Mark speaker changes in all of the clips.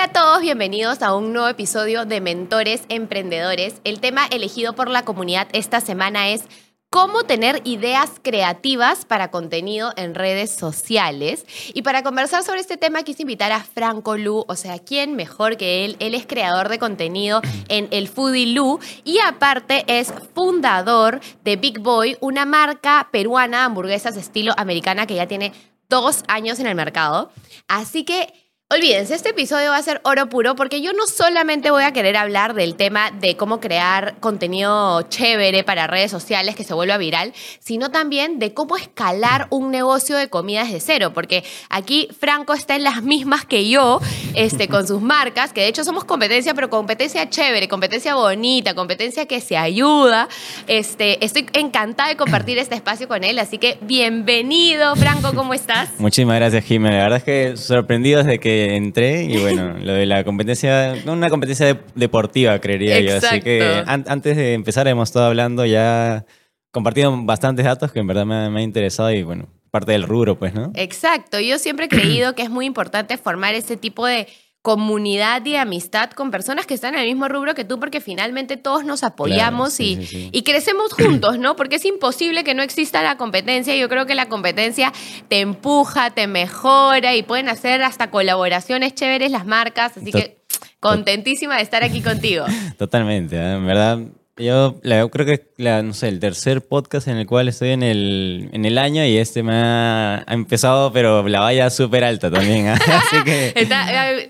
Speaker 1: Hola a todos, bienvenidos a un nuevo episodio de Mentores Emprendedores. El tema elegido por la comunidad esta semana es cómo tener ideas creativas para contenido en redes sociales. Y para conversar sobre este tema quise invitar a Franco Lu, o sea, ¿quién mejor que él? Él es creador de contenido en el Foodie Lu y aparte es fundador de Big Boy, una marca peruana de hamburguesas estilo americana que ya tiene dos años en el mercado. Así que Olvídense, este episodio va a ser oro puro porque yo no solamente voy a querer hablar del tema de cómo crear contenido chévere para redes sociales que se vuelva viral, sino también de cómo escalar un negocio de comida desde cero, porque aquí Franco está en las mismas que yo, este, con sus marcas, que de hecho somos competencia, pero competencia chévere, competencia bonita, competencia que se ayuda. Este, estoy encantada de compartir este espacio con él, así que bienvenido, Franco, ¿cómo estás?
Speaker 2: Muchísimas gracias, Jimena. La verdad es que sorprendido desde que entré y bueno, lo de la competencia, una competencia deportiva, creería yo. Así que antes de empezar hemos estado hablando ya, compartiendo bastantes datos que en verdad me, me ha interesado y bueno, parte del rubro, pues, ¿no?
Speaker 1: Exacto. Yo siempre he creído que es muy importante formar ese tipo de comunidad y amistad con personas que están en el mismo rubro que tú, porque finalmente todos nos apoyamos y, y, crecemos juntos, ¿no? Porque es imposible que no exista la competencia. Yo creo que la competencia te empuja, te mejora y pueden hacer hasta colaboraciones chéveres las marcas. Así que contentísima de estar aquí contigo.
Speaker 2: Totalmente, ¿eh? en verdad yo creo que la, no sé, el tercer podcast en el cual estoy en el, en el año y este me ha, empezado, pero la valla súper alta también. ¿ah? Así que...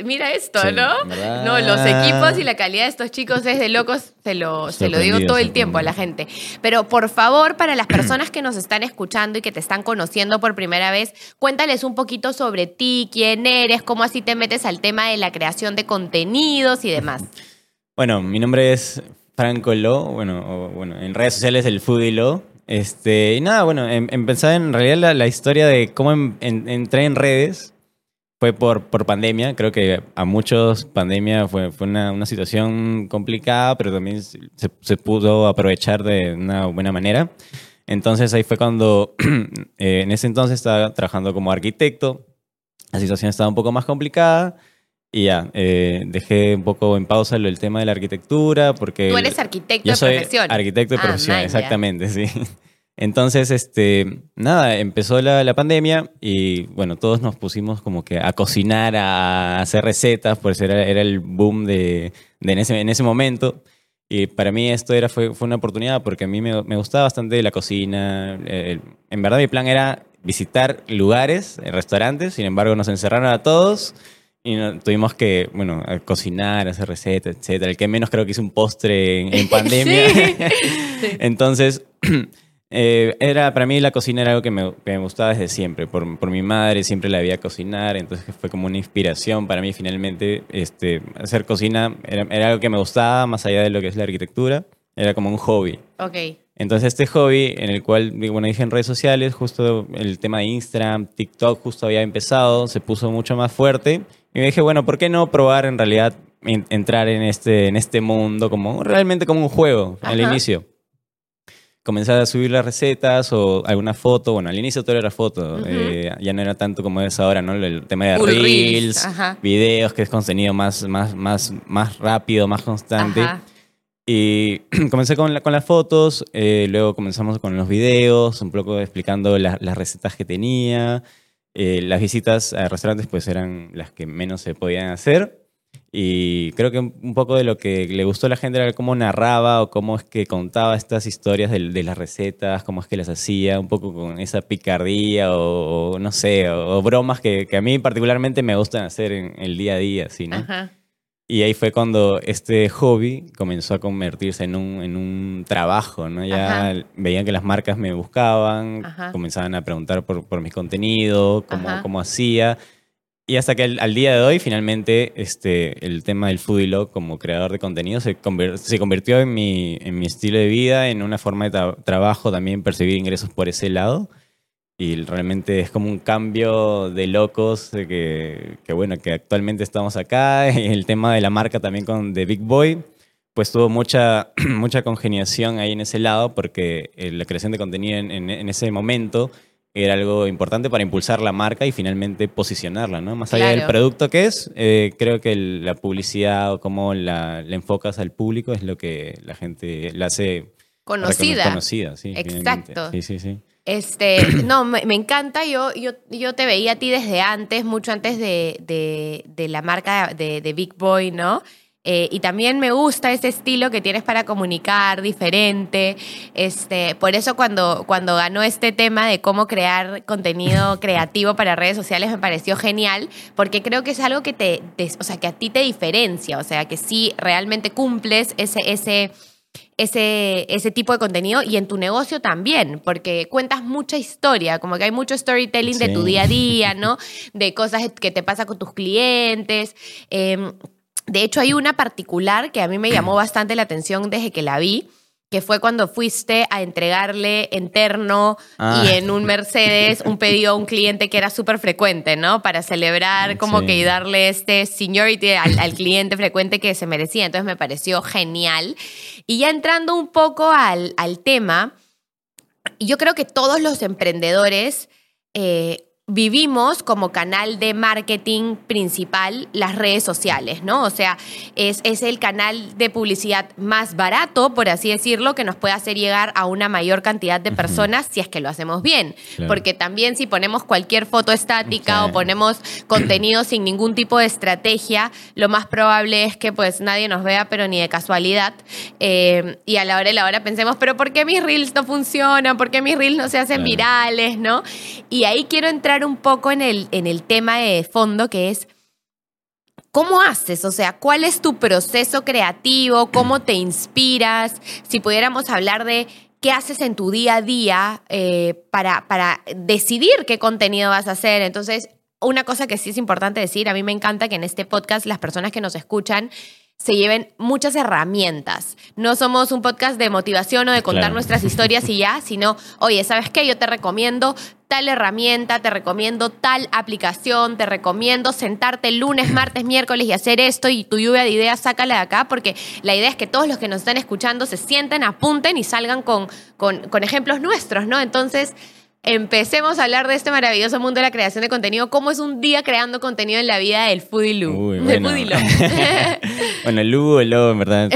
Speaker 1: mira esto, ¿no? No, los equipos y la calidad de estos chicos es de locos, se lo, se lo digo todo el tiempo a la gente. Pero por favor, para las personas que nos están escuchando y que te están conociendo por primera vez, cuéntales un poquito sobre ti, quién eres, cómo así te metes al tema de la creación de contenidos y demás.
Speaker 2: Bueno, mi nombre es Franco Lo, bueno, bueno, en redes sociales el Foodie Lo. Este, y nada, bueno, em, empezaba en realidad la, historia de cómo entré en redes fue por, por pandemia. Creo que a muchos pandemia fue, fue una, una situación complicada, pero también se, se, pudo aprovechar de una buena manera. Entonces ahí fue cuando, eh, en ese entonces estaba trabajando como arquitecto. La situación estaba un poco más complicada. Y ya, eh, dejé un poco en pausa el tema de la arquitectura porque...
Speaker 1: Tú eres arquitecto de profesión.
Speaker 2: Arquitecto de ah, profesión, exactamente, sí. Entonces, este, nada, empezó la, pandemia y bueno, todos nos pusimos como que a cocinar, a hacer recetas, pues era, era el boom de, de en, ese, en ese momento. Y para mí esto era, fue, fue una oportunidad porque a mí me, me gustaba bastante la cocina. en verdad mi plan era visitar lugares, restaurantes, sin embargo nos encerraron a todos y tuvimos que, bueno, cocinar, hacer recetas, etcétera. El que menos creo que hizo un postre en, pandemia. Entonces, eh, era, para mí la cocina era algo que me, me gustaba desde siempre. Por, por, mi madre siempre la había cocinar, entonces fue como una inspiración para mí finalmente. Este, hacer cocina era, era algo que me gustaba más allá de lo que es la arquitectura. Era como un hobby.
Speaker 1: Ok.
Speaker 2: Entonces este hobby en el cual, bueno, dije en redes sociales, justo el tema de Instagram, TikTok justo había empezado, se puso mucho más fuerte y me dije, bueno, ¿por qué no probar en realidad entrar en este, en este mundo como realmente como un juego al inicio? Comencé a subir las recetas o alguna foto. Bueno, al inicio todo era foto. Eh, ya no era tanto como es ahora, ¿no? El tema de reels, videos, que es contenido más, más, más, más rápido, más constante. Y comencé con, con las fotos, eh, luego comenzamos con los videos, un poco explicando las recetas que tenía. Eh, las visitas a restaurantes pues eran las que menos se podían hacer. Y creo que un poco de lo que le gustó a la gente era cómo narraba o cómo es que contaba estas historias de, las recetas, cómo es que las hacía, un poco con esa picardía o, no sé, o, bromas que, a mí particularmente me gustan hacer en el día a día, ¿sí, no? Ajá. Y ahí fue cuando este hobby comenzó a convertirse en un, en un trabajo, ¿no? Ya veían que las marcas me buscaban, comenzaban a preguntar por, por mi contenido, cómo, cómo hacía. y hasta que al, día de hoy, finalmente, este, el tema del foodie como creador de contenido se, se convirtió en mi, en mi estilo de vida, en una forma de trabajo, también percibir ingresos por ese lado. Y realmente es como un cambio de locos, de que, que, bueno, que actualmente estamos acá. El tema de la marca también con The Big Boy, pues tuvo mucha, mucha congeniación ahí en ese lado, porque eh, la creación de contenido en, en ese momento era algo importante para impulsar la marca y finalmente posicionarla, ¿no? Más allá del producto que es, eh, creo que la publicidad o cómo la, enfocas al público es lo que la gente la hace
Speaker 1: conocida.
Speaker 2: Conocida, sí.
Speaker 1: Exacto.
Speaker 2: Sí, sí, sí.
Speaker 1: Este, no, me, encanta. Yo, yo, yo te veía a ti desde antes, mucho antes de, de, la marca de, de Big Boy, ¿no? Eh, y también me gusta ese estilo que tienes para comunicar diferente. Este, por eso cuando, cuando ganó este tema de cómo crear contenido creativo para redes sociales me pareció genial, porque creo que es algo que te, o sea, que a ti te diferencia, o sea, que sí realmente cumples ese, ese, ese, ese tipo de contenido y en tu negocio también, porque cuentas mucha historia, como que hay mucho storytelling de tu día a día, ¿no? De cosas que te pasa con tus clientes. Eh, de hecho, hay una particular que a mí me llamó bastante la atención desde que la vi, que fue cuando fuiste a entregarle interno y ah. en un Mercedes un pedido a un cliente que era súper frecuente, ¿no? Para celebrar como que y darle este seniority al, cliente frecuente que se merecía. Entonces me pareció genial. Y ya entrando un poco al, al tema, yo creo que todos los emprendedores... Eh, vivimos como canal de marketing principal las redes sociales, ¿no? O sea, es, es, el canal de publicidad más barato, por así decirlo, que nos puede hacer llegar a una mayor cantidad de personas si es que lo hacemos bien. Porque también si ponemos cualquier foto estática o ponemos contenido sin ningún tipo de estrategia, lo más probable es que pues nadie nos vea, pero ni de casualidad. Eh, y a la hora de la hora pensemos, pero ¿por qué mis reels no funcionan? ¿Por qué mis reels no se hacen virales? ¿No? Y ahí quiero entrar un poco en el, en el tema de fondo que es, ¿cómo haces? O sea, ¿cuál es tu proceso creativo? ¿Cómo te inspiras? Si pudiéramos hablar de qué haces en tu día a día eh, para, para decidir qué contenido vas a hacer. Entonces, una cosa que sí es importante decir, a mí me encanta que en este podcast las personas que nos escuchan se lleven muchas herramientas. No somos un podcast de motivación o de contar nuestras historias y ya, sino, oye, ¿sabes qué? Yo te recomiendo tal herramienta, te recomiendo tal aplicación, te recomiendo sentarte lunes, martes, miércoles y hacer esto y tu lluvia de ideas sácala de acá porque la idea es que todos los que nos están escuchando se sienten, apunten y salgan con, con, con ejemplos nuestros, ¿no? Entonces empecemos a hablar de este maravilloso mundo de la creación de contenido. ¿Cómo es un día creando contenido en la vida del Foodie Lu?
Speaker 2: bueno. bueno, el Lu, el Lo, en verdad,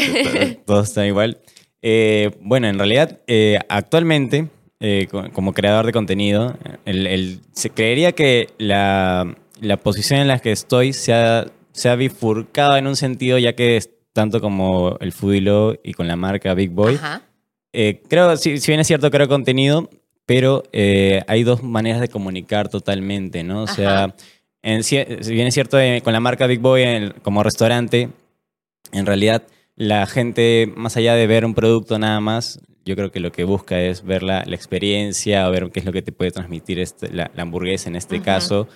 Speaker 2: todo, está igual. Eh, bueno, en realidad, eh, actualmente, eh, como creador de contenido, el, se creería que la, la, posición en la que estoy se ha, se ha bifurcado en un sentido, ya que es tanto como el Foodie y con la marca Big Boy. creo, si, si bien es cierto, creo contenido, pero eh, hay dos maneras de comunicar totalmente, ¿no? O sea, si bien es cierto, eh, con la marca Big Boy como restaurante, en realidad la gente, más allá de ver un producto nada más, yo creo que lo que busca es ver la, experiencia o ver qué es lo que te puede transmitir este, la, hamburguesa en este caso.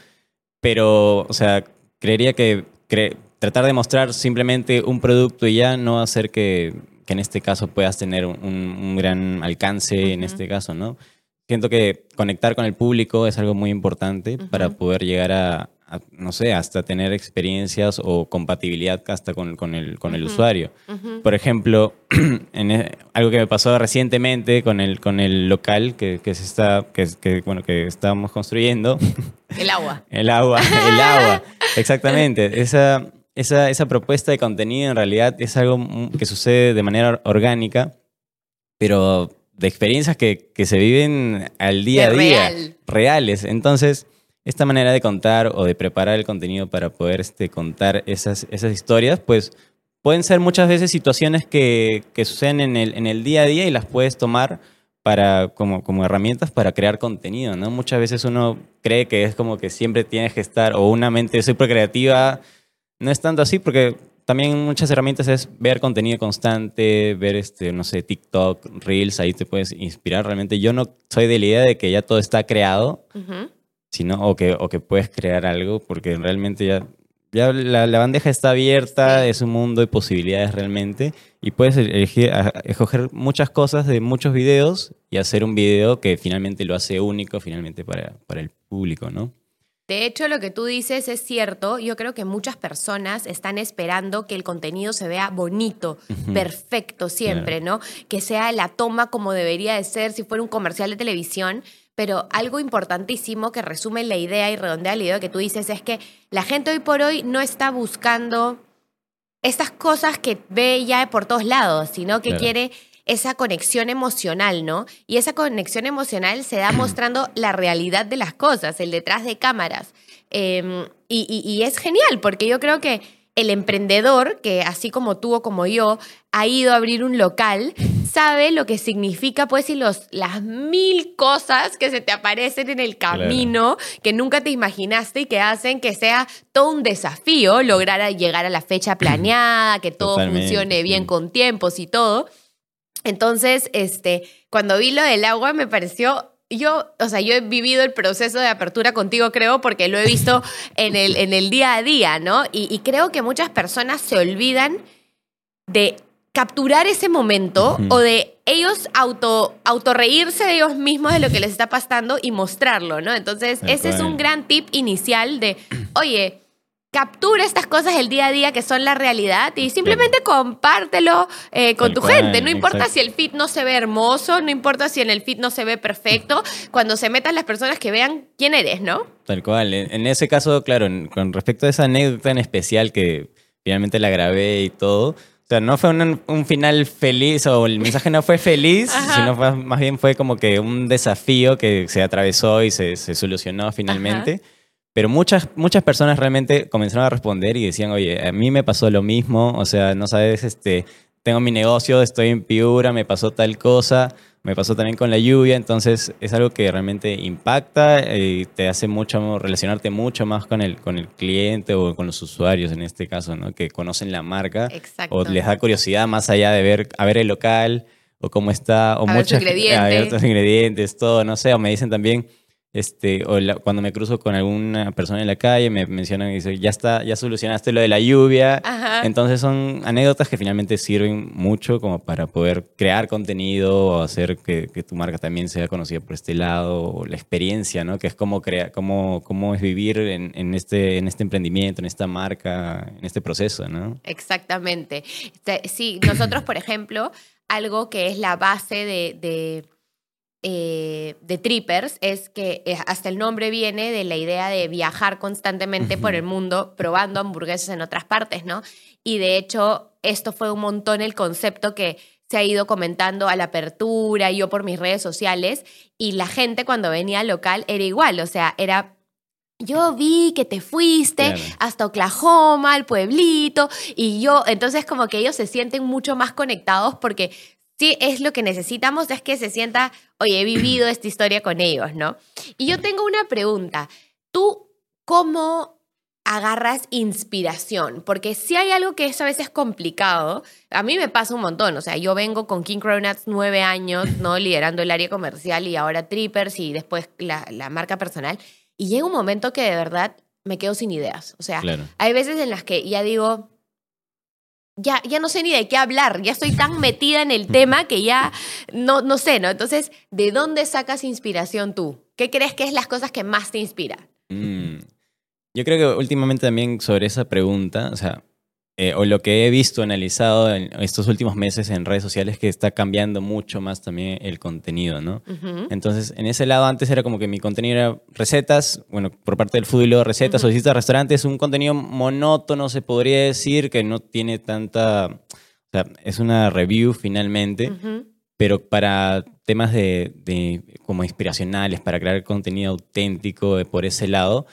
Speaker 2: Pero, o sea, creería que tratar de mostrar simplemente un producto y ya no hacer que, que en este caso puedas tener un, gran alcance en este caso, ¿no? Siento que conectar con el público es algo muy importante para poder llegar a, no sé, hasta tener experiencias o compatibilidad hasta con, con el, con el usuario. Por ejemplo, en e, algo que me pasó recientemente con el, con el local que, que se está, que, bueno, que estábamos construyendo.
Speaker 1: El agua.
Speaker 2: el agua, el agua. Exactamente. Esa, esa, esa propuesta de contenido en realidad es algo que sucede de manera orgánica, pero de experiencias que, que, se viven al día a día, reales. Entonces, esta manera de contar o de preparar el contenido para poder este, contar esas, esas historias, pues pueden ser muchas veces situaciones que, que suceden en el, en el día a día y las puedes tomar para, como, como herramientas para crear contenido, ¿no? Muchas veces uno cree que es como que siempre tienes que estar, o una mente súper creativa, no es tanto así porque también muchas herramientas es ver contenido constante, ver, este, no sé, TikTok, Reels, ahí te puedes inspirar. Realmente yo no soy de la idea de que ya todo está creado, sino, o, que, o que puedes crear algo, porque realmente ya, ya la, la bandeja está abierta, es un mundo de posibilidades realmente, y puedes elegir, a- escoger muchas cosas de muchos videos y hacer un video que finalmente lo hace único, finalmente para, para el público, ¿no?
Speaker 1: De hecho, lo que tú dices es cierto. Yo creo que muchas personas están esperando que el contenido se vea bonito, perfecto siempre, ¿no? Que sea la toma como debería de ser si fuera un comercial de televisión. Pero algo importantísimo que resume la idea y redondea la idea que tú dices es que la gente hoy por hoy no está buscando estas cosas que ve ya por todos lados, sino que
Speaker 2: Claro.
Speaker 1: quiere esa conexión emocional, ¿no? Y esa conexión emocional se da mostrando la realidad de las cosas, el detrás de cámaras. Eh, y, y- y es genial, porque yo creo que el emprendedor, que así como tú o como yo, ha ido a abrir un local, sabe lo que significa, pues, y los, las mil cosas que se te aparecen en el
Speaker 2: Claro.
Speaker 1: camino que nunca te imaginaste y que hacen que sea todo un desafío lograr a llegar a la fecha planeada, que todo
Speaker 2: Totalmente,
Speaker 1: funcione bien
Speaker 2: sí.
Speaker 1: con tiempos y todo. Entonces, este, cuando vi lo del agua me pareció, yo, o sea, yo he vivido el proceso de apertura contigo, creo, porque lo he visto en el, en el día a día, ¿no? Y, y creo que muchas personas se olvidan de capturar ese momento o de ellos auto, autorreírse de ellos mismos de lo que les está pasando y mostrarlo, ¿no? Entonces, ese es un gran tip inicial de, oye, captura estas cosas del día a día que son la realidad y simplemente compártelo eh, con tu
Speaker 2: cual,
Speaker 1: gente. No importa
Speaker 2: exacto.
Speaker 1: si el feed no se ve hermoso, no importa si en el feed no se ve perfecto, cuando se metan las personas que vean quién eres, ¿no?
Speaker 2: Tal cual. En, ese caso, claro, con respecto a esa anécdota en especial que finalmente la grabé y todo, o sea, no fue un, un final feliz o el mensaje no fue feliz,
Speaker 1: Ajá.
Speaker 2: sino fue- más bien fue como que un desafío que se atravesó y se, se solucionó finalmente. Pero muchas, muchas personas realmente comenzaron a responder y decían, oye, a mí me pasó lo mismo, o sea, no sabes, este, tengo mi negocio, estoy en Piura, me pasó tal cosa, me pasó también con la lluvia, entonces es algo que realmente impacta y te hace mucho, relacionarte mucho más con el, con el cliente o con los usuarios en este caso, ¿no? Que conocen la marca
Speaker 1: Exacto.
Speaker 2: o les da curiosidad más allá de ver, a ver el local o cómo está, o
Speaker 1: A ver
Speaker 2: muchas
Speaker 1: ingrediente.
Speaker 2: a ver tus ingredientes, todo, no sé, o me dicen también, este, o la- cuando me cruzo con alguna persona en la calle, me mencionan y dicen, ya está, ya solucionaste lo de la lluvia.
Speaker 1: Ajá.
Speaker 2: Entonces son anécdotas que finalmente sirven mucho como para poder crear contenido o hacer que, que tu marca también sea conocida por este lado, o la experiencia, ¿no? Que es cómo, crea, cómo, cómo es vivir en, en este, en este emprendimiento, en esta marca, en este proceso, ¿no?
Speaker 1: Exactamente. Te- Sí, nosotros, por ejemplo, algo que es la base de, de, eh, de Trippers es que eh, hasta el nombre viene de la idea de viajar constantemente por el mundo probando hamburguesas en otras partes, ¿no? Y de hecho, esto fue un montón el concepto que se ha ido comentando a la apertura, yo por mis redes sociales, y la gente cuando venía al local era igual, o sea, era yo vi que te fuiste
Speaker 2: Claro.
Speaker 1: hasta Oklahoma, al pueblito, y yo, entonces como que ellos se sienten mucho más conectados porque sí es lo que necesitamos, es que se sienta, oye, he vivido esta historia con ellos, ¿no? Y yo tengo una pregunta, ¿tú cómo agarras inspiración? Porque si hay algo que es a veces complicado, a mí me pasa un montón, o sea, yo vengo con King Cronuts nueve años, ¿no? Liderando el área comercial y ahora Trippers y después la, la marca personal. Y llega un momento que de verdad me quedo sin ideas. O sea,
Speaker 2: Claro.
Speaker 1: hay veces en las que ya digo, ya, ya no sé ni de qué hablar, ya estoy tan metida en el tema que ya no, no sé, ¿no? Entonces, ¿de dónde sacas inspiración tú? ¿Qué crees que es las cosas que más te inspiran?
Speaker 2: Mm. Yo creo que últimamente también sobre esa pregunta, o sea, eh, o lo que he visto, analizado en estos últimos meses en redes sociales, que está cambiando mucho más también el contenido, ¿no? Entonces, en ese lado antes era como que mi contenido era recetas, bueno, por parte del fútbol, y luego recetas,
Speaker 1: Ujú.
Speaker 2: o visitas a restaurantes, un contenido monótono, se podría decir, que no tiene tanta... O sea, es una review finalmente, pero para temas de, de como inspiracionales, para crear contenido auténtico de por ese lado,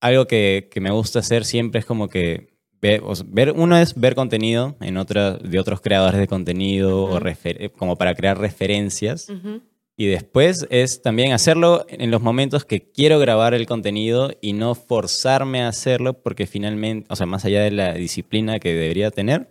Speaker 2: algo que, que me gusta hacer siempre es como que ver, o sea, ver- uno es ver contenido en otra, de otros creadores de contenido o
Speaker 1: Ujú.
Speaker 2: refer- como para crear referencias.
Speaker 1: Ujú.
Speaker 2: Y después es también hacerlo en los momentos que quiero grabar el contenido y no forzarme a hacerlo porque finalmente, o sea, más allá de la disciplina que debería tener,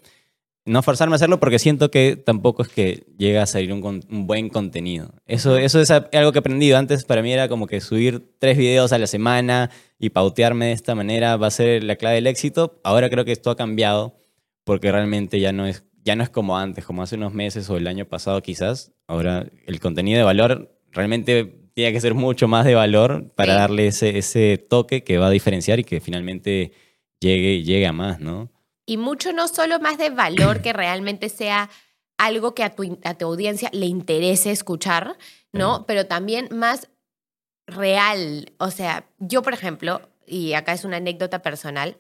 Speaker 2: no forzarme a hacerlo porque siento que tampoco es que llega a salir un, con- un buen contenido. Eso, eso es algo que he aprendido. Antes para mí era como que subir tres videos a la semana y pautearme de esta manera va a ser la clave del éxito. Ahora creo que esto ha cambiado porque realmente ya no es, ya no es como antes, como hace unos meses o el año pasado quizás. Ahora el contenido de valor realmente tiene que ser mucho más de valor para
Speaker 1: Sí.
Speaker 2: darle ese, ese toque que va a diferenciar y que finalmente llegue, llegue a más, ¿no?
Speaker 1: Y mucho no solo más de valor que realmente sea algo que a tu, a tu audiencia le interese escuchar, ¿no? Pero también más real. O sea, yo, por ejemplo, y acá es una anécdota personal,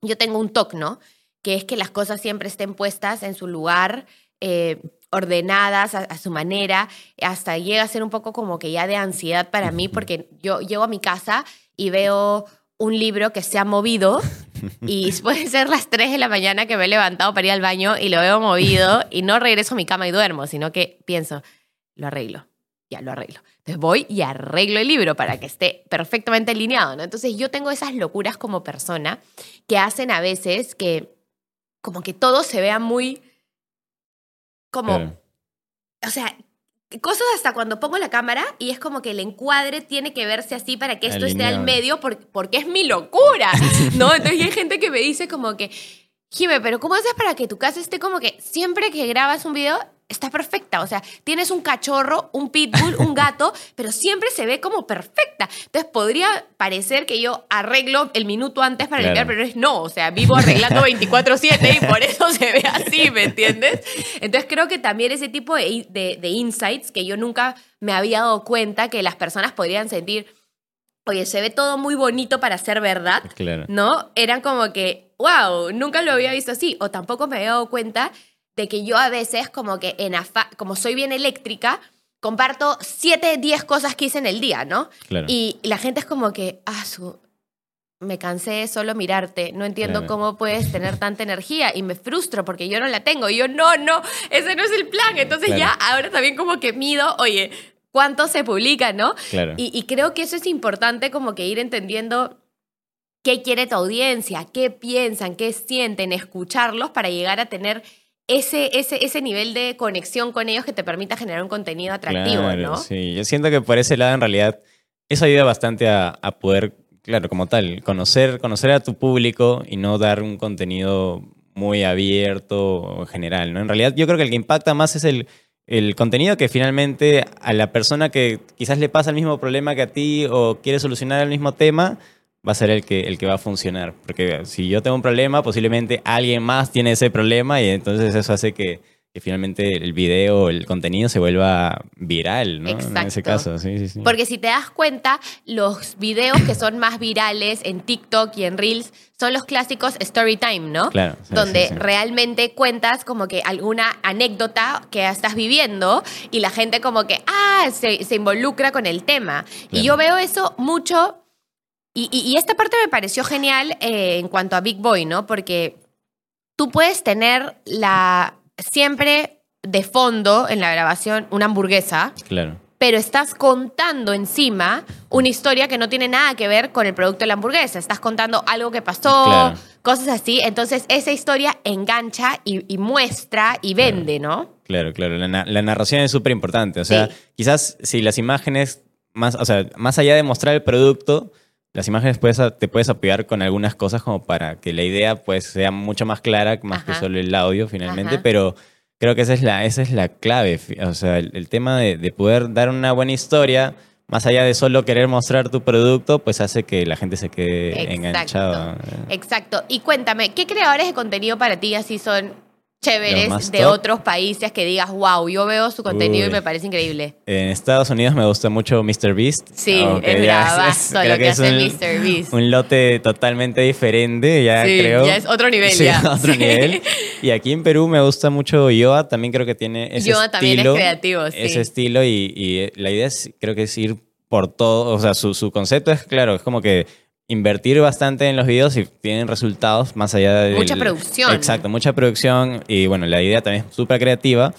Speaker 1: yo tengo un TOC, ¿no? Que es que las cosas siempre estén puestas en su lugar, eh, ordenadas a, a su manera, hasta llega a ser un poco como que ya de ansiedad para mí, porque yo llego a mi casa y veo un libro que se ha movido y puede ser las 3 de la mañana que me he levantado para ir al baño y lo veo movido y no regreso a mi cama y duermo, sino que pienso, lo arreglo, ya lo arreglo. Entonces voy y arreglo el libro para que esté perfectamente alineado, ¿no? Entonces yo tengo esas locuras como persona que hacen a veces que como que todo se vea muy como o sea, cosas hasta cuando pongo la cámara y es como que el encuadre tiene que verse así para que esto esté al medio por- porque es mi locura, ¿no? Entonces hay gente que me dice como que, Jime, pero ¿cómo haces para que tu casa esté como que siempre que grabas un video está perfecta? O sea, tienes un cachorro, un pitbull, un gato, pero siempre se ve como perfecta. Entonces podría parecer que yo arreglo el minuto antes para
Speaker 2: Claro.
Speaker 1: limpiar, pero es no, o sea, vivo arreglando 24/7 y por eso se ve así, ¿me entiendes? Entonces creo que también ese tipo de, de- de insights que yo nunca me había dado cuenta que las personas podrían sentir, oye, se ve todo muy bonito para ser verdad,
Speaker 2: Claro.
Speaker 1: ¿no? Eran como que, wow, nunca lo había visto así. O tampoco me había dado cuenta de que yo a veces como que en afa- como soy bien eléctrica, comparto 7, 10 cosas que hice en el día, ¿no?
Speaker 2: Claro.
Speaker 1: Y la gente es como que, ah, su, me cansé de solo mirarte, no entiendo
Speaker 2: Claro.
Speaker 1: cómo puedes tener tanta energía y me frustro porque yo no la tengo. Y yo, no, no, ese no es el plan. Entonces
Speaker 2: Claro.
Speaker 1: ya ahora también como que mido, oye, ¿cuánto se publica, no?
Speaker 2: Claro.
Speaker 1: Y, y creo que eso es importante como que ir entendiendo qué quiere tu audiencia, qué piensan, qué sienten, escucharlos para llegar a tener ese, ese, ese nivel de conexión con ellos que te permita generar un contenido atractivo,
Speaker 2: Claro,
Speaker 1: ¿no?
Speaker 2: Sí, yo siento que por ese lado en realidad eso ayuda bastante a, a poder, claro, como tal, conocer, conocer a tu público y no dar un contenido muy abierto o general, ¿no? En realidad yo creo que el que impacta más es el, el contenido que finalmente a la persona que quizás le pasa el mismo problema que a ti o quiere solucionar el mismo tema, va a ser el que, el que va a funcionar. Porque si yo tengo un problema, posiblemente alguien más tiene ese problema y entonces eso hace que, que finalmente el video, el contenido se vuelva viral, ¿no? En ese
Speaker 1: Exacto.
Speaker 2: caso, sí, sí, sí.
Speaker 1: Porque si te das cuenta, los videos que son más virales en TikTok y en Reels son los clásicos story time, ¿no?
Speaker 2: Claro, sí,
Speaker 1: Donde
Speaker 2: sí, sí.
Speaker 1: realmente cuentas como que alguna anécdota que estás viviendo y la gente como que, ah, se, se involucra con el tema. Y yo veo eso mucho y, y- y esta parte me pareció genial eh, en cuanto a Big Boy, ¿no? Porque tú puedes tener la siempre de fondo en la grabación una hamburguesa,
Speaker 2: Claro.
Speaker 1: pero estás contando encima una historia que no tiene nada que ver con el producto de la hamburguesa. Estás contando algo que pasó,
Speaker 2: Claro.
Speaker 1: cosas así. Entonces, esa historia engancha y, y muestra y vende, ¿no?
Speaker 2: Claro, claro. La, na- la narración es súper importante. O sea,
Speaker 1: Sí.
Speaker 2: quizás si las imágenes, más, o sea, más allá de mostrar el producto, las imágenes puedes, te puedes apoyar con algunas cosas como para que la idea pues sea mucho más clara, más que solo el audio finalmente,
Speaker 1: Ajá.
Speaker 2: pero creo que esa es la, esa es la clave. O sea, el, el tema de, de poder dar una buena historia, más allá de solo querer mostrar tu producto, pues hace que la gente se quede
Speaker 1: Exacto.
Speaker 2: enganchada.
Speaker 1: Exacto. Y cuéntame, ¿qué creadores de contenido para ti así son chéveres de
Speaker 2: top.
Speaker 1: otros países que digas, wow, yo veo su contenido y me parece increíble?
Speaker 2: En Estados Unidos me gusta mucho MrBeast.
Speaker 1: Sí,
Speaker 2: aunque
Speaker 1: es bravazo lo que
Speaker 2: es
Speaker 1: hace
Speaker 2: un-
Speaker 1: MrBeast.
Speaker 2: Un lote totalmente diferente, ya
Speaker 1: Sí,
Speaker 2: creo.
Speaker 1: ya es otro nivel,
Speaker 2: Sí,
Speaker 1: ya.
Speaker 2: otro
Speaker 1: Sí.
Speaker 2: nivel. Y aquí en Perú me gusta mucho Yoa, también creo que tiene ese
Speaker 1: Yoa también es
Speaker 2: estilo.
Speaker 1: creativo, sí.
Speaker 2: Ese estilo y, y la idea es, creo que es ir por todo, o sea, su, su concepto es claro, es como que invertir bastante en los videos y tienen resultados más allá de...
Speaker 1: Mucha producción.
Speaker 2: Exacto, mucha producción y bueno, la idea también es súper creativa.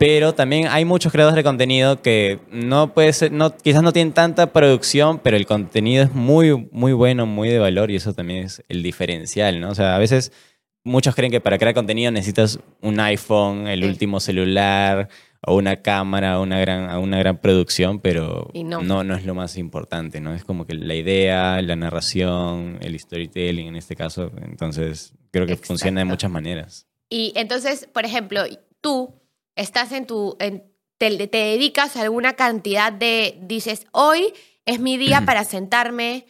Speaker 2: Pero también hay muchos creadores de contenido que no puede ser, no, quizás no tienen tanta producción, pero el contenido es muy, muy bueno, muy de valor y eso también es el diferencial, ¿no? O sea, a veces muchos creen que para crear contenido necesitas un iPhone, el
Speaker 1: Sí.
Speaker 2: último celular, o una cámara, una gran, una gran producción, pero
Speaker 1: no.
Speaker 2: no. no, es lo más importante, ¿no? Es como que la idea, la narración, el storytelling en este caso. Entonces, creo que funciona de muchas maneras.
Speaker 1: Y entonces, por ejemplo, tú estás en tu, en- te, te dedicas a alguna cantidad de, dices, hoy es mi día para sentarme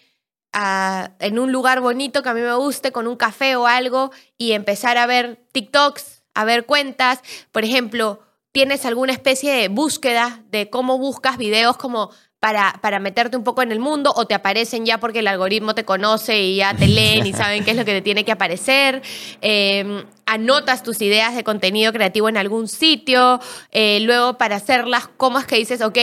Speaker 1: en un lugar bonito que a mí me guste, con un café o algo, y empezar a ver TikToks, a ver cuentas. Por ejemplo, ¿tienes alguna especie de búsqueda de cómo buscas videos como para, para meterte un poco en el mundo o te aparecen ya porque el algoritmo te conoce y ya te leen y saben qué es lo que te tiene que aparecer? Eh, anotas tus ideas de contenido creativo en algún sitio, Eh, luego para hacerlas, ¿cómo es que dices, ok,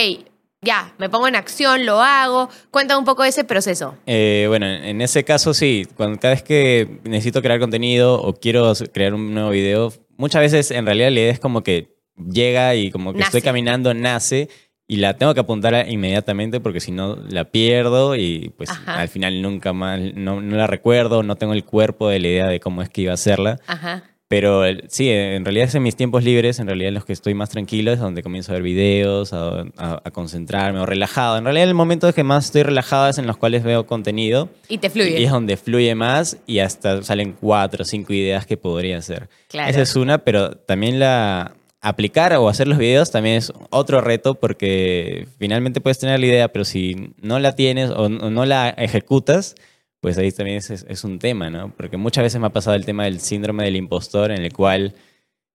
Speaker 1: ya, me pongo en acción, lo hago? Cuéntame un poco de ese proceso.
Speaker 2: Eh, bueno, en ese caso sí, cuando, cada vez que necesito crear contenido o quiero crear un nuevo video, muchas veces en realidad la idea es como que llega y como que estoy caminando, nace y la tengo que apuntar inmediatamente porque si no la pierdo y pues
Speaker 1: Ajá.
Speaker 2: al final nunca más, no, no la recuerdo, no tengo el cuerpo de la idea de cómo es que iba a hacerla.
Speaker 1: Ajá.
Speaker 2: Pero sí, en realidad es en mis tiempos libres, en realidad en los que estoy más tranquilo es donde comienzo a ver videos, a, a- a concentrarme o relajado. En realidad el momento en que más estoy relajado es en los cuales veo contenido
Speaker 1: Y te fluye.
Speaker 2: y es donde fluye más y hasta salen cuatro o cinco ideas que podría hacer.
Speaker 1: Claro.
Speaker 2: Esa es una, pero también la aplicar o hacer los videos también es otro reto porque finalmente puedes tener la idea, pero si no la tienes o no la ejecutas, pues ahí también es, es- es un tema, ¿no? Porque muchas veces me ha pasado el tema del síndrome del impostor en el cual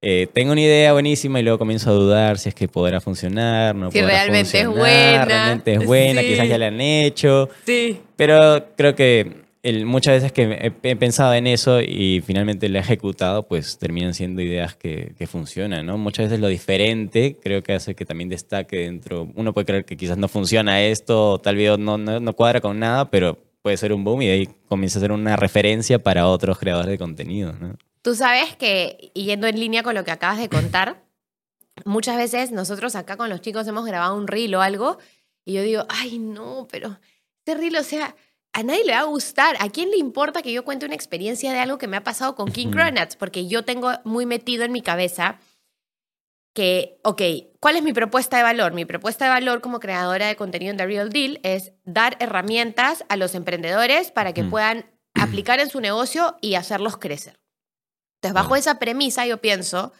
Speaker 2: eh, tengo una idea buenísima y luego comienzo a dudar si es que podrá funcionar, no
Speaker 1: Si
Speaker 2: podrá
Speaker 1: realmente es
Speaker 2: funcionar,
Speaker 1: buena.
Speaker 2: realmente es buena,
Speaker 1: Sí.
Speaker 2: quizás ya la han hecho.
Speaker 1: Sí.
Speaker 2: Pero creo que el- muchas veces que he, he pensado en eso y finalmente lo he ejecutado, pues terminan siendo ideas que, que funcionan, ¿no? Muchas veces lo diferente creo que hace que también destaque dentro. Uno puede creer que quizás no funciona esto, o tal video no, no, no cuadra con nada, pero puede ser un boom y de ahí comienza a ser una referencia para otros creadores de contenido, ¿no?
Speaker 1: Tú sabes que, yendo en línea con lo que acabas de contar, muchas veces nosotros acá con los chicos hemos grabado un reel o algo y yo digo, ay no, pero este reel, o sea, a nadie le va a gustar. ¿A quién le importa que yo cuente una experiencia de algo que me ha pasado con King. Cronuts? Porque yo tengo muy metido en mi cabeza que, ok, ¿cuál es mi propuesta de valor? Mi propuesta de valor como creadora de contenido en The Real Deal es dar herramientas a los emprendedores para que puedan aplicar en su negocio y hacerlos crecer. Entonces, bajo esa premisa, yo pienso,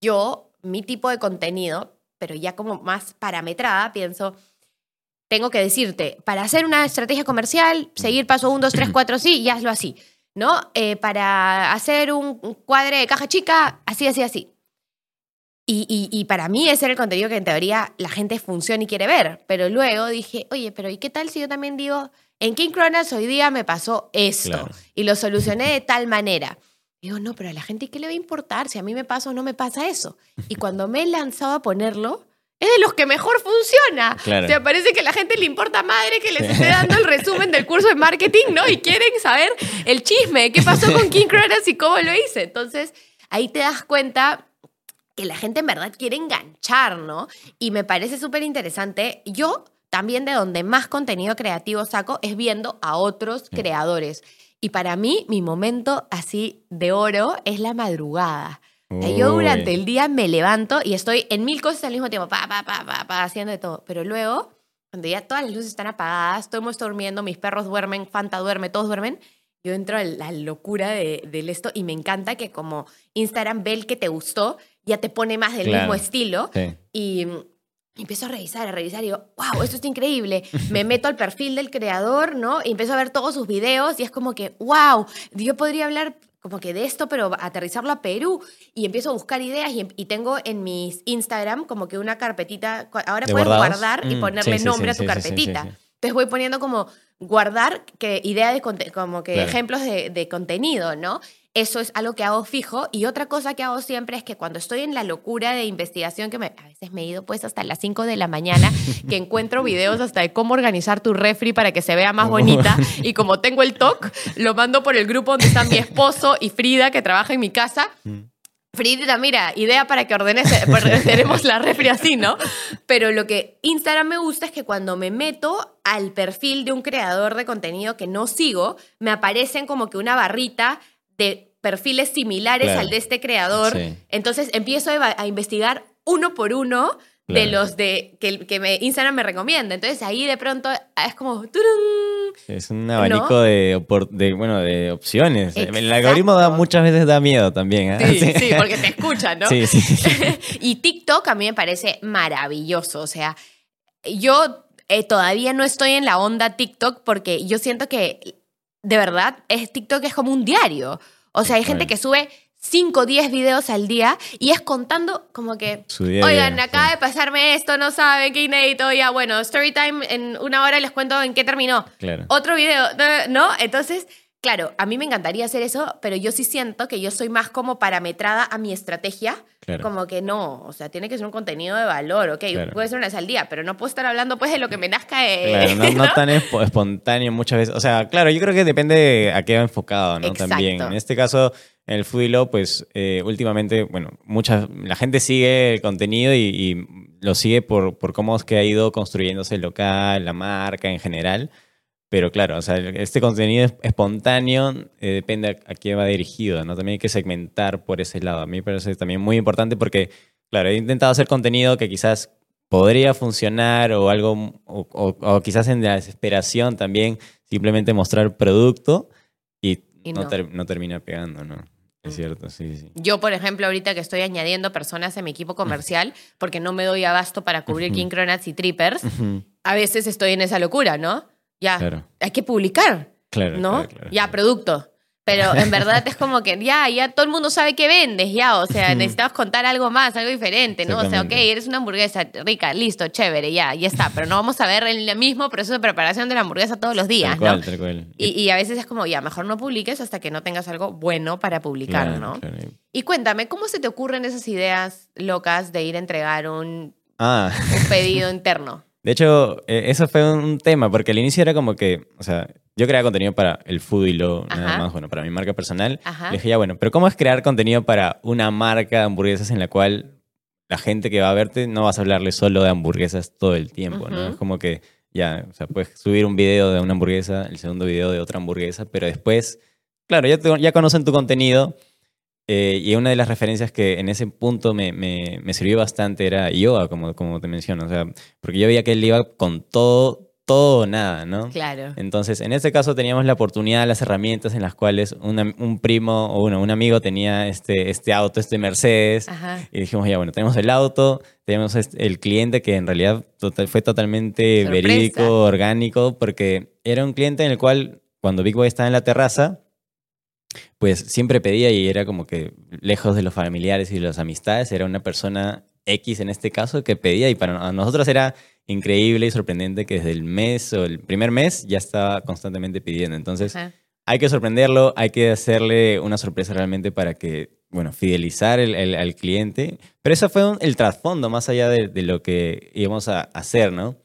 Speaker 1: yo, mi tipo de contenido, pero ya como más parametrada, pienso, tengo que decirte, para hacer una estrategia comercial, seguir paso 1, 2, 3, 4, sí, y hazlo así, ¿no? Eh, para hacer un un cuadre de caja chica, así, así, así. Y, y- y para mí ese era el contenido que en teoría la gente funciona y quiere ver. Pero luego dije, oye, pero ¿y qué tal si yo también digo, en King Cronas hoy día me pasó esto
Speaker 2: Claro.
Speaker 1: y lo solucioné de tal manera? Digo, no, pero a la gente, ¿qué le va a importar si a mí me pasa o no me pasa eso? Y cuando me he lanzado a ponerlo, es de los que mejor funciona.
Speaker 2: Claro.
Speaker 1: O sea, parece que a la gente le importa madre que les esté dando el resumen del curso de marketing, ¿no? Y quieren saber el chisme, qué pasó con King Cronas y cómo lo hice. Entonces, ahí te das cuenta que la gente en verdad quiere enganchar, ¿no? Y me parece súper interesante. Yo también de donde más contenido creativo saco es viendo a otros
Speaker 2: Mm.
Speaker 1: creadores. Y para mí, mi momento así de oro es la madrugada. Yo durante el día me levanto y estoy en mil cosas al mismo tiempo, pa, pa, pa, pa, pa, haciendo de todo. Pero luego, cuando ya todas las luces están apagadas, todo el mundo está durmiendo, mis perros duermen, Fanta duerme, todos duermen, yo entro en la locura de, del esto y me encanta que como Instagram ve el que te gustó, ya te pone más del
Speaker 2: Claro.
Speaker 1: mismo estilo
Speaker 2: Sí.
Speaker 1: y empiezo a revisar, a revisar y digo, wow, esto está increíble. Me meto al perfil del creador, ¿no? Y empiezo a ver todos sus videos y es como que, wow, yo podría hablar como que de esto, pero aterrizarlo a Perú. Y empiezo a buscar ideas y, y tengo en mis Instagram como que una carpetita, ahora
Speaker 2: ¿De
Speaker 1: puedes
Speaker 2: guardados?
Speaker 1: guardar y
Speaker 2: Mm,
Speaker 1: ponerle
Speaker 2: sí,
Speaker 1: nombre
Speaker 2: sí,
Speaker 1: a tu carpetita. Entonces voy poniendo como guardar que idea de como que
Speaker 2: Claro.
Speaker 1: ejemplos de, de contenido, ¿no? Eso es algo que hago fijo. Y otra cosa que hago siempre es que cuando estoy en la locura de investigación, que me- a veces me he ido pues hasta las 5 de la mañana, que encuentro videos hasta de cómo organizar tu refri para que se vea más bonita. Y como tengo el TOC, lo mando por el grupo donde están mi esposo y Frida, que trabaja en mi casa. Frida, mira, idea para que ordenes, tenemos la refri así, ¿no? Pero lo que Instagram me gusta es que cuando me meto al perfil de un creador de contenido que no sigo, me aparecen como que una barrita de perfiles similares
Speaker 2: Claro.
Speaker 1: al de este creador.
Speaker 2: Sí.
Speaker 1: Entonces empiezo a investigar uno por uno de los de que, que me, Instagram me recomienda. Entonces ahí de pronto es como ¡turun!
Speaker 2: Es un abanico de, bueno, de opciones. El algoritmo da,
Speaker 1: Exacto.
Speaker 2: muchas veces da miedo también. ¿ah?
Speaker 1: Sí, sí, porque te escuchan, ¿no?
Speaker 2: Sí, sí,
Speaker 1: y TikTok a mí me parece maravilloso. O sea, yo eh, todavía no estoy en la onda TikTok porque yo siento que de verdad es, TikTok es como un diario. O sea, hay gente que sube 5 o 10 videos al día y es contando como que,
Speaker 2: día
Speaker 1: oigan,
Speaker 2: día,
Speaker 1: acaba
Speaker 2: sí.
Speaker 1: de pasarme esto, no saben qué inédito, ya bueno, story time en una hora les cuento en qué terminó.
Speaker 2: Claro.
Speaker 1: Otro video, ¿no? Entonces, claro, a mí me encantaría hacer eso, pero yo sí siento que yo soy más como parametrada a mi estrategia.
Speaker 2: Claro.
Speaker 1: Como que no, o sea, tiene que ser un contenido de valor, ok,
Speaker 2: Claro.
Speaker 1: puede ser una vez al día, pero no puedo estar hablando pues de lo que me nazca. eh,
Speaker 2: Claro, no, no tan espo- espontáneo muchas veces. O sea, claro, yo creo que depende a qué va enfocado, ¿no?
Speaker 1: Exacto.
Speaker 2: También. En este caso, en el Foodilo, pues eh, últimamente, bueno, mucha, la gente sigue el contenido y, y lo sigue por, por cómo es que ha ido construyéndose el local, la marca en general. Pero claro, o sea, este contenido es- espontáneo eh, depende a, a qué va dirigido, ¿no? También hay que segmentar por ese lado. A mí me parece también muy importante porque, claro, he intentado hacer contenido que quizás podría funcionar o algo, o, o- o quizás en la desesperación también simplemente mostrar producto y,
Speaker 1: Y
Speaker 2: no,
Speaker 1: no.
Speaker 2: ter- no termina pegando, ¿no? Es
Speaker 1: Mm.
Speaker 2: cierto, sí, sí.
Speaker 1: Yo, por ejemplo, ahorita que estoy añadiendo personas en mi equipo comercial, porque no me doy abasto para cubrir. King Cronats y Trippers, a veces estoy en esa locura, ¿no? Ya,
Speaker 2: Claro,
Speaker 1: hay que publicar,
Speaker 2: claro.
Speaker 1: ¿no?
Speaker 2: claro,
Speaker 1: ya, producto. Pero en verdad es como que ya, ya todo el mundo sabe qué vendes, ya. O sea,
Speaker 2: Ujú.
Speaker 1: necesitamos contar algo más, algo diferente, ¿no? O sea, ok, eres una hamburguesa rica, listo, chévere, ya, ya está. Pero no vamos a ver el mismo proceso de preparación de la hamburguesa todos los días,
Speaker 2: Tal cual,
Speaker 1: ¿no?
Speaker 2: tal cual.
Speaker 1: Y, y a veces es como, ya, mejor no publiques hasta que no tengas algo bueno para publicar,
Speaker 2: Claro,
Speaker 1: ¿no?
Speaker 2: claro.
Speaker 1: Y cuéntame, ¿cómo se te ocurren esas ideas locas de ir a entregar un,
Speaker 2: Ah,
Speaker 1: un pedido interno?
Speaker 2: De hecho, eh, eso fue un tema, porque al inicio era como que, o sea, yo creaba contenido para el food y lo nada más, bueno, para mi marca personal.
Speaker 1: Ajá.
Speaker 2: Le dije, ya bueno, pero ¿cómo es crear contenido para una marca de hamburguesas en la cual la gente que va a verte no vas a hablarle solo de hamburguesas todo el tiempo, ¿no? Es como que ya, o sea, puedes subir un video de una hamburguesa, el segundo video de otra hamburguesa, pero después, claro, ya, te- ya conocen tu contenido eh, y una de las referencias que en ese punto me, me, me sirvió bastante era Yoga, como, como te menciono, o sea, porque yo veía que él iba con todo, todo o nada, ¿no?
Speaker 1: Claro.
Speaker 2: Entonces, en este caso teníamos la oportunidad, las herramientas en las cuales una- un primo o bueno, un amigo tenía este, este auto, este Mercedes,
Speaker 1: Ajá.
Speaker 2: y dijimos, ya bueno, tenemos el auto, tenemos el cliente que en realidad total- fue totalmente
Speaker 1: Sorpresa.
Speaker 2: verídico, orgánico, porque era un cliente en el cual cuando Big Boy estaba en la terraza, pues siempre pedía y era como que lejos de los familiares y de las amistades, era una persona X en este caso que pedía y para nosotros era increíble y sorprendente que desde el mes o el primer mes ya estaba constantemente pidiendo. Entonces,
Speaker 1: Ajá.
Speaker 2: hay que sorprenderlo, hay que hacerle una sorpresa realmente para que, bueno, fidelizar el- el- al cliente. Pero eso fue un- el trasfondo más allá de, de lo que íbamos a hacer, ¿no?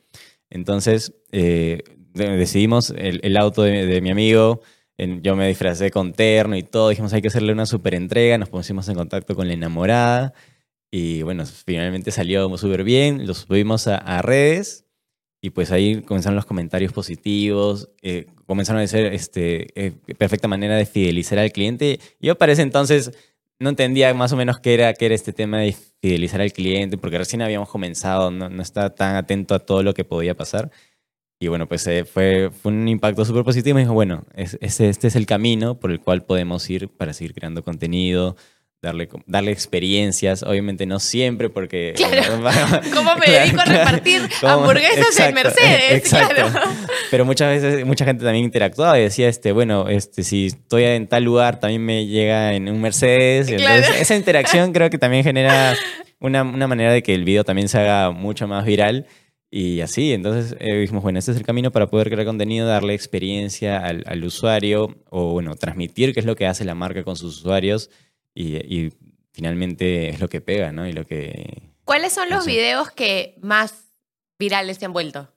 Speaker 2: Entonces, eh, de- decidimos el, el auto de, de mi amigo, en- yo me disfracé con terno y todo, dijimos hay que hacerle una super entrega, nos pusimos en contacto con la enamorada y bueno, finalmente salió súper bien, lo subimos a, a redes y pues ahí comenzaron los comentarios positivos, eh, comenzaron a ser este, eh, perfecta manera de fidelizar al cliente. Yo para ese entonces no entendía más o menos qué era, qué era este tema de fidelizar al cliente, porque recién habíamos comenzado, no, no estaba tan atento a todo lo que podía pasar. Y bueno, pues eh, fue, fue un impacto súper positivo. Me dijo, bueno, es- es- este es el camino por el cual podemos ir para seguir creando contenido, darle, darle experiencias. Obviamente no siempre, porque...
Speaker 1: Claro. ¿Cómo me
Speaker 2: Claro,
Speaker 1: dedico a repartir hamburguesas en Mercedes?
Speaker 2: exacto.
Speaker 1: Claro.
Speaker 2: Pero muchas veces, mucha gente también interactuaba y decía, este, bueno, este, si estoy en tal lugar, también me llega en un Mercedes. Y. Entonces, esa interacción creo que también genera una, una manera de que el video también se haga mucho más viral. Y así, entonces eh, dijimos, bueno, este es el camino para poder crear contenido, darle experiencia al, al usuario o, bueno, transmitir qué es lo que hace la marca con sus usuarios y, y finalmente es lo que pega, ¿no? Y lo que...
Speaker 1: ¿Cuáles son los
Speaker 2: No sé.
Speaker 1: videos que más virales te han vuelto?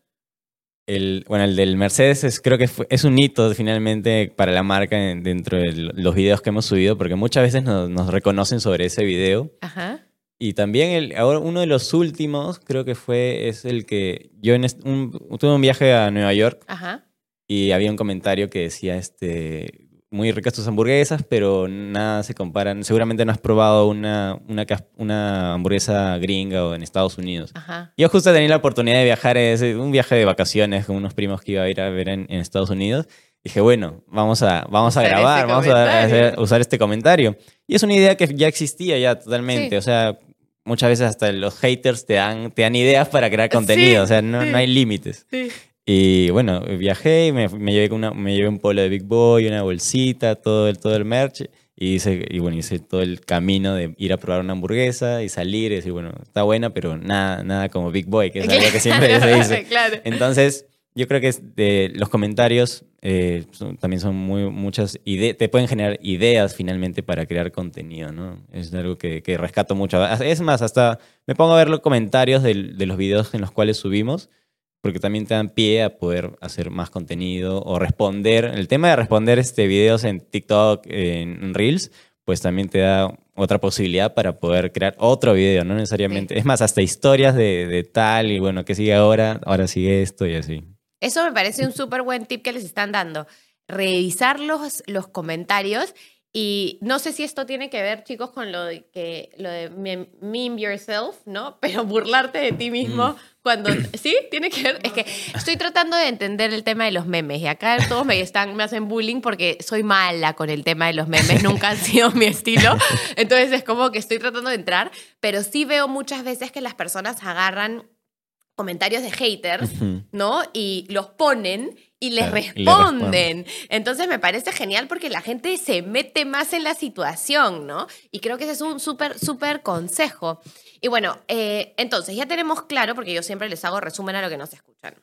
Speaker 2: El, bueno, el del Mercedes es, creo que fue- es un hito finalmente para la marca en- dentro de los videos que hemos subido, porque muchas veces nos, nos reconocen sobre ese video.
Speaker 1: Ajá.
Speaker 2: Y también el, ahora uno de los últimos, creo que fue, es el que yo en est- un- tuve un viaje a Nueva York
Speaker 1: Ajá.
Speaker 2: y había un comentario que decía, este, muy ricas tus hamburguesas, pero nada se comparan. Seguramente no has probado una, una, una hamburguesa gringa o en Estados Unidos.
Speaker 1: Ajá.
Speaker 2: Yo justo tenía la oportunidad de viajar, ese- un viaje de vacaciones con unos primos que iba a ir a ver en, en Estados Unidos. Dije, bueno, vamos a, vamos a grabar,
Speaker 1: este
Speaker 2: vamos a
Speaker 1: comentario.
Speaker 2: hacer- usar este comentario. Y es una idea que ya existía ya totalmente.
Speaker 1: Sí.
Speaker 2: O sea, muchas veces hasta los haters te dan, te dan ideas para crear contenido. o sea, no,
Speaker 1: sí.
Speaker 2: no hay límites.
Speaker 1: Sí.
Speaker 2: Y bueno, viajé y me, me llevé, una, me llevé un polo de Big Boy, una bolsita, todo el, todo el merch. Y hice, y bueno, hice todo el camino de ir a probar una hamburguesa y salir y decir, bueno, está buena, pero nada, nada como Big Boy, que es algo que siempre se dice.
Speaker 1: Claro.
Speaker 2: Entonces, yo creo que es de los comentarios eh, son- también son muy, muchas ideas, te pueden generar ideas finalmente para crear contenido, ¿no? Es algo que, que rescato mucho. Es más, hasta me pongo a ver los comentarios de los videos en los cuales subimos, porque también te dan pie a poder hacer más contenido o responder. El tema de responder este videos en TikTok, en Reels, pues también te da otra posibilidad para poder crear otro video, no necesariamente. Es más, hasta historias de, de tal y bueno, que sigue ahora, ahora sigue esto y así.
Speaker 1: Eso me parece un súper buen tip que les están dando. Revisar los, los comentarios y no sé si esto tiene que ver, chicos, con lo de, que, lo de mem- meme yourself, ¿no? Pero burlarte de ti mismo cuando... ¿Sí? ¿Tiene que ver? Es que estoy tratando de entender el tema de los memes y acá todos me, están, me hacen bullying porque soy mala con el tema de los memes, nunca han sido mi estilo. Entonces es como que estoy tratando de entrar, pero sí veo muchas veces que las personas agarran comentarios de haters. ¿no? Y los ponen y les
Speaker 2: Claro, y le
Speaker 1: responden. Entonces me parece genial porque la gente se mete más en la situación, ¿no? Y creo que ese es un súper, súper consejo. Y bueno, eh, entonces ya tenemos claro, porque yo siempre les hago resumen a lo que nos escuchan.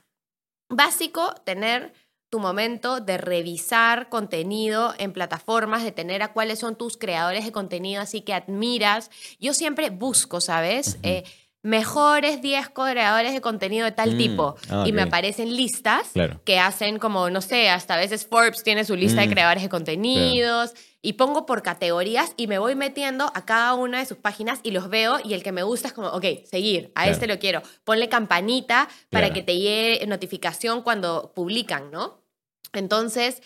Speaker 1: Básico, tener tu momento de revisar contenido en plataformas, de tener a cuáles son tus creadores de contenido, así que admiras. Yo siempre busco, ¿sabes? Eh, mejores 10 creadores de contenido de tal
Speaker 2: Mm,
Speaker 1: tipo.
Speaker 2: ah,
Speaker 1: Y me aparecen listas
Speaker 2: Claro.
Speaker 1: que hacen como, no sé, hasta a veces Forbes tiene su lista de
Speaker 2: Mm,
Speaker 1: creadores de contenidos y pongo por categorías y me voy metiendo a cada una de sus páginas y los veo y el que me gusta es como, ok, seguir, a
Speaker 2: Claro.
Speaker 1: este lo quiero. Ponle campanita para que te llegue notificación cuando publican, ¿no? Entonces,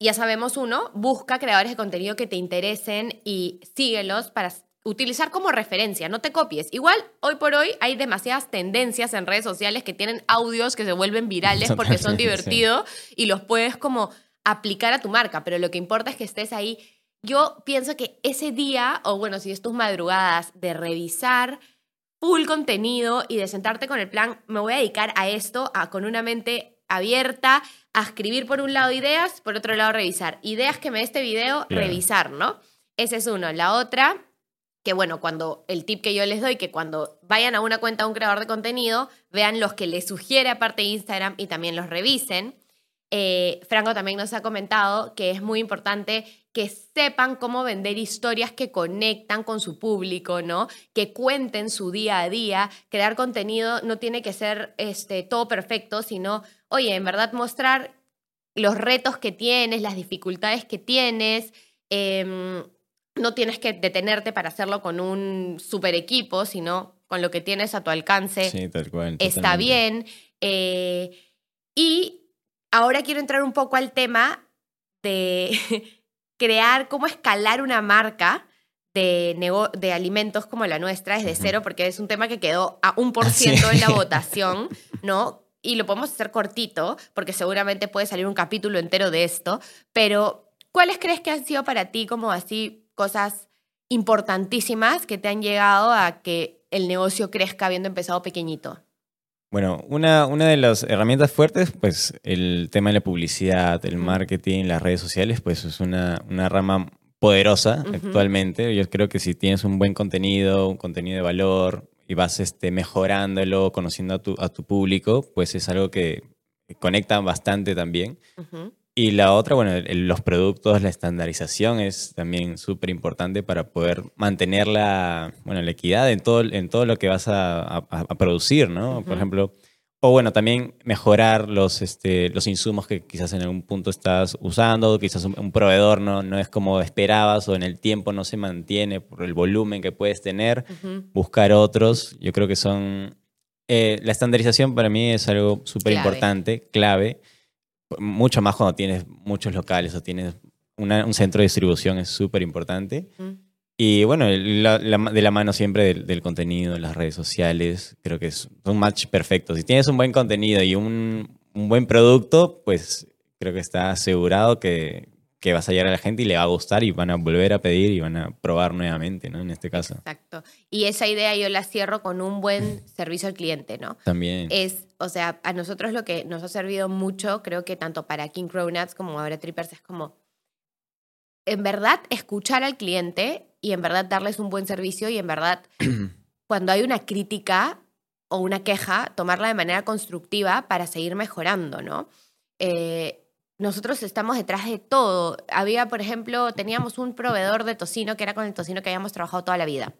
Speaker 1: ya sabemos uno, busca creadores de contenido que te interesen y síguelos para utilizar como referencia, no te copies. Igual, hoy por hoy hay demasiadas tendencias en redes sociales que tienen audios que se vuelven virales porque son
Speaker 2: Totalmente, sí.
Speaker 1: divertidos y los puedes como aplicar a tu marca, pero lo que importa es que estés ahí. Yo pienso que ese día, o bueno, si es tus madrugadas, de revisar full contenido y de sentarte con el plan, me voy a dedicar a esto, a, con una mente abierta, a escribir por un lado ideas, por otro lado revisar. Ideas que me dé este video,
Speaker 2: Claro.
Speaker 1: revisar, ¿no? Ese es uno. La otra, que bueno, cuando el tip que yo les doy, que cuando vayan a una cuenta de un creador de contenido, vean los que les sugiere aparte de Instagram y también los revisen. Eh, Franco también nos ha comentado que es muy importante que sepan cómo vender historias que conectan con su público, ¿no? Que cuenten su día a día. Crear contenido no tiene que ser este, todo perfecto, sino, oye, en verdad mostrar los retos que tienes, las dificultades que tienes. em, no tienes que detenerte para hacerlo con un super equipo, sino con lo que tienes a tu alcance
Speaker 2: Sí, tal cual.
Speaker 1: está bien. eh, y ahora quiero entrar un poco al tema de crear, cómo escalar una marca de, nego- de alimentos como la nuestra desde
Speaker 2: Ujú.
Speaker 1: cero, porque es un tema que quedó a un por
Speaker 2: Ah,
Speaker 1: ciento en la votación, ¿no? Y lo podemos hacer cortito, porque seguramente puede salir un capítulo entero de esto, pero ¿cuáles crees que han sido para ti como así cosas importantísimas que te han llegado a que el negocio crezca habiendo empezado pequeñito?
Speaker 2: Bueno, una, una de las herramientas fuertes, pues el tema de la publicidad, el marketing, las redes sociales, pues es una, una rama poderosa actualmente. Yo creo que si tienes un buen contenido, un contenido de valor y vas este, mejorándolo, conociendo a tu, a tu público, pues es algo que conecta bastante también.
Speaker 1: Ujú.
Speaker 2: Y la otra, bueno, el- los productos, la estandarización es también súper importante para poder mantener la, bueno, la equidad en todo, en todo lo que vas a, a- a producir, ¿no?
Speaker 1: Ujú.
Speaker 2: Por ejemplo, o bueno, también mejorar los, este, los insumos que quizás en algún punto estás usando, quizás un, un proveedor no, no es como esperabas o en el tiempo no se mantiene por el volumen que puedes tener
Speaker 1: Ujú.
Speaker 2: buscar otros. Yo creo que son... eh, la estandarización para mí es algo súper importante, clave. Mucho más cuando tienes muchos locales o tienes una- un centro de distribución es súper importante.
Speaker 1: Mm.
Speaker 2: Y bueno, el- la- la- de la mano siempre del, del contenido, las redes sociales, creo que es un match perfecto. Si tienes un buen contenido y un, un buen producto, pues creo que está asegurado que, que vas a llegar a la gente y le va a gustar y van a volver a pedir y van a probar nuevamente, ¿no? En este caso.
Speaker 1: Exacto. Y esa idea yo la cierro con un buen servicio al cliente, ¿no?
Speaker 2: También.
Speaker 1: Es, o sea, a nosotros lo que nos ha servido mucho, creo que tanto para King Crow Nuts como ahora Trippers, es como, en verdad, escuchar al cliente y en verdad darles un buen servicio y en verdad, cuando hay una crítica o una queja, tomarla de manera constructiva para seguir mejorando, ¿no? Eh, nosotros estamos detrás de todo. Había, por ejemplo, teníamos un proveedor de tocino que era con el tocino que habíamos trabajado toda la vida.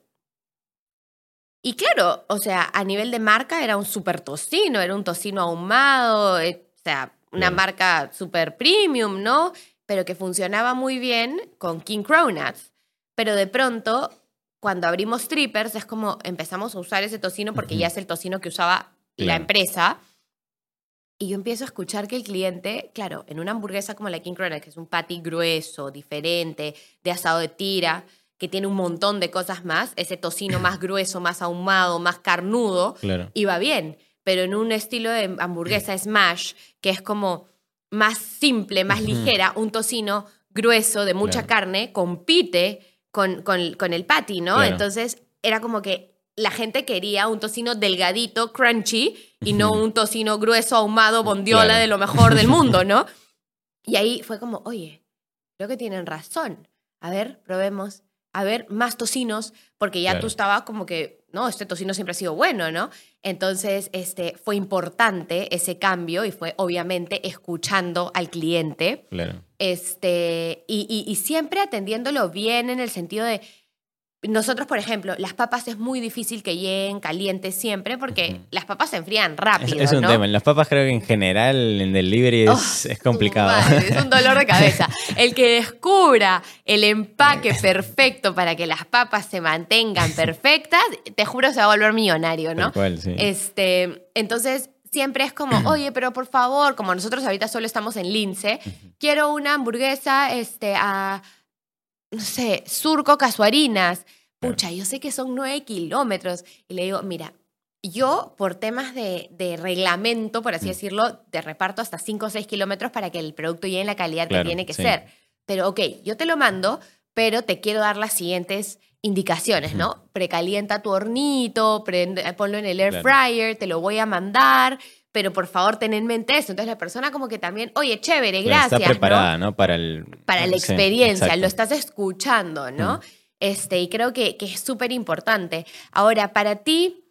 Speaker 1: Y claro, o sea, a nivel de marca era un super tocino, era un tocino ahumado, eh, o sea, una
Speaker 2: Claro.
Speaker 1: marca super premium, ¿no? Pero que funcionaba muy bien con King Crow Nuts. Pero de pronto, cuando abrimos Trippers, es como empezamos a usar ese tocino porque
Speaker 2: Ujú.
Speaker 1: ya es el tocino que usaba la empresa. Y yo empiezo a escuchar que el cliente, claro, en una hamburguesa como la King Crow Nuts, que es un patty grueso, diferente, de asado de tira, que tiene un montón de cosas más, ese tocino más grueso, más ahumado, más carnudo,
Speaker 2: Claro.
Speaker 1: iba bien. Pero en un estilo de hamburguesa smash, que es como más simple, más ligera, un tocino grueso de mucha
Speaker 2: Claro.
Speaker 1: carne compite con, con, con el patty, ¿no?
Speaker 2: Claro.
Speaker 1: Entonces era como que la gente quería un tocino delgadito, crunchy, y no un tocino grueso, ahumado, bondiola
Speaker 2: Claro.
Speaker 1: de lo mejor del mundo, ¿no? Y ahí fue como, oye, creo que tienen razón. A ver, probemos. A ver, más tocinos, porque ya tú
Speaker 2: Claro.
Speaker 1: estabas como que, no, este tocino siempre ha sido bueno, ¿no? Entonces, este, fue importante ese cambio y fue obviamente escuchando al cliente
Speaker 2: Claro.
Speaker 1: este, y, y- y siempre atendiéndolo bien en el sentido de, nosotros, por ejemplo, las papas es muy difícil que lleguen calientes siempre porque las papas se enfrían rápido,
Speaker 2: es un
Speaker 1: ¿no?
Speaker 2: tema. En las papas creo que en general en delivery es,
Speaker 1: Oh,
Speaker 2: es complicado.
Speaker 1: madre, es un dolor de cabeza. El que descubra el empaque perfecto para que las papas se mantengan perfectas, te juro se va a volver millonario, ¿no?
Speaker 2: Cual, sí.
Speaker 1: Este, entonces, siempre es como, oye, pero por favor, como nosotros ahorita solo estamos en Lince, quiero una hamburguesa este, a, no sé, surco casuarinas. Pucha, yo sé que son nueve kilómetros. Y le digo, mira, yo por temas de, de reglamento, por así
Speaker 2: Mm.
Speaker 1: decirlo, te reparto hasta 5 o 6 kilómetros para que el producto llegue en la calidad
Speaker 2: Claro,
Speaker 1: que tiene que
Speaker 2: sí.
Speaker 1: ser. Pero ok, yo te lo mando, pero te quiero dar las siguientes indicaciones. ¿no? Precalienta tu hornito, prende- ponlo en el air
Speaker 2: Claro.
Speaker 1: fryer, te lo voy a mandar, pero por favor ten en mente eso. Entonces la persona como que también, oye, chévere, gracias.
Speaker 2: Está preparada, ¿no? Para el...
Speaker 1: para la experiencia, lo estás escuchando, ¿no?
Speaker 2: Mm.
Speaker 1: Este, y creo que, que es súper importante. Ahora, para ti,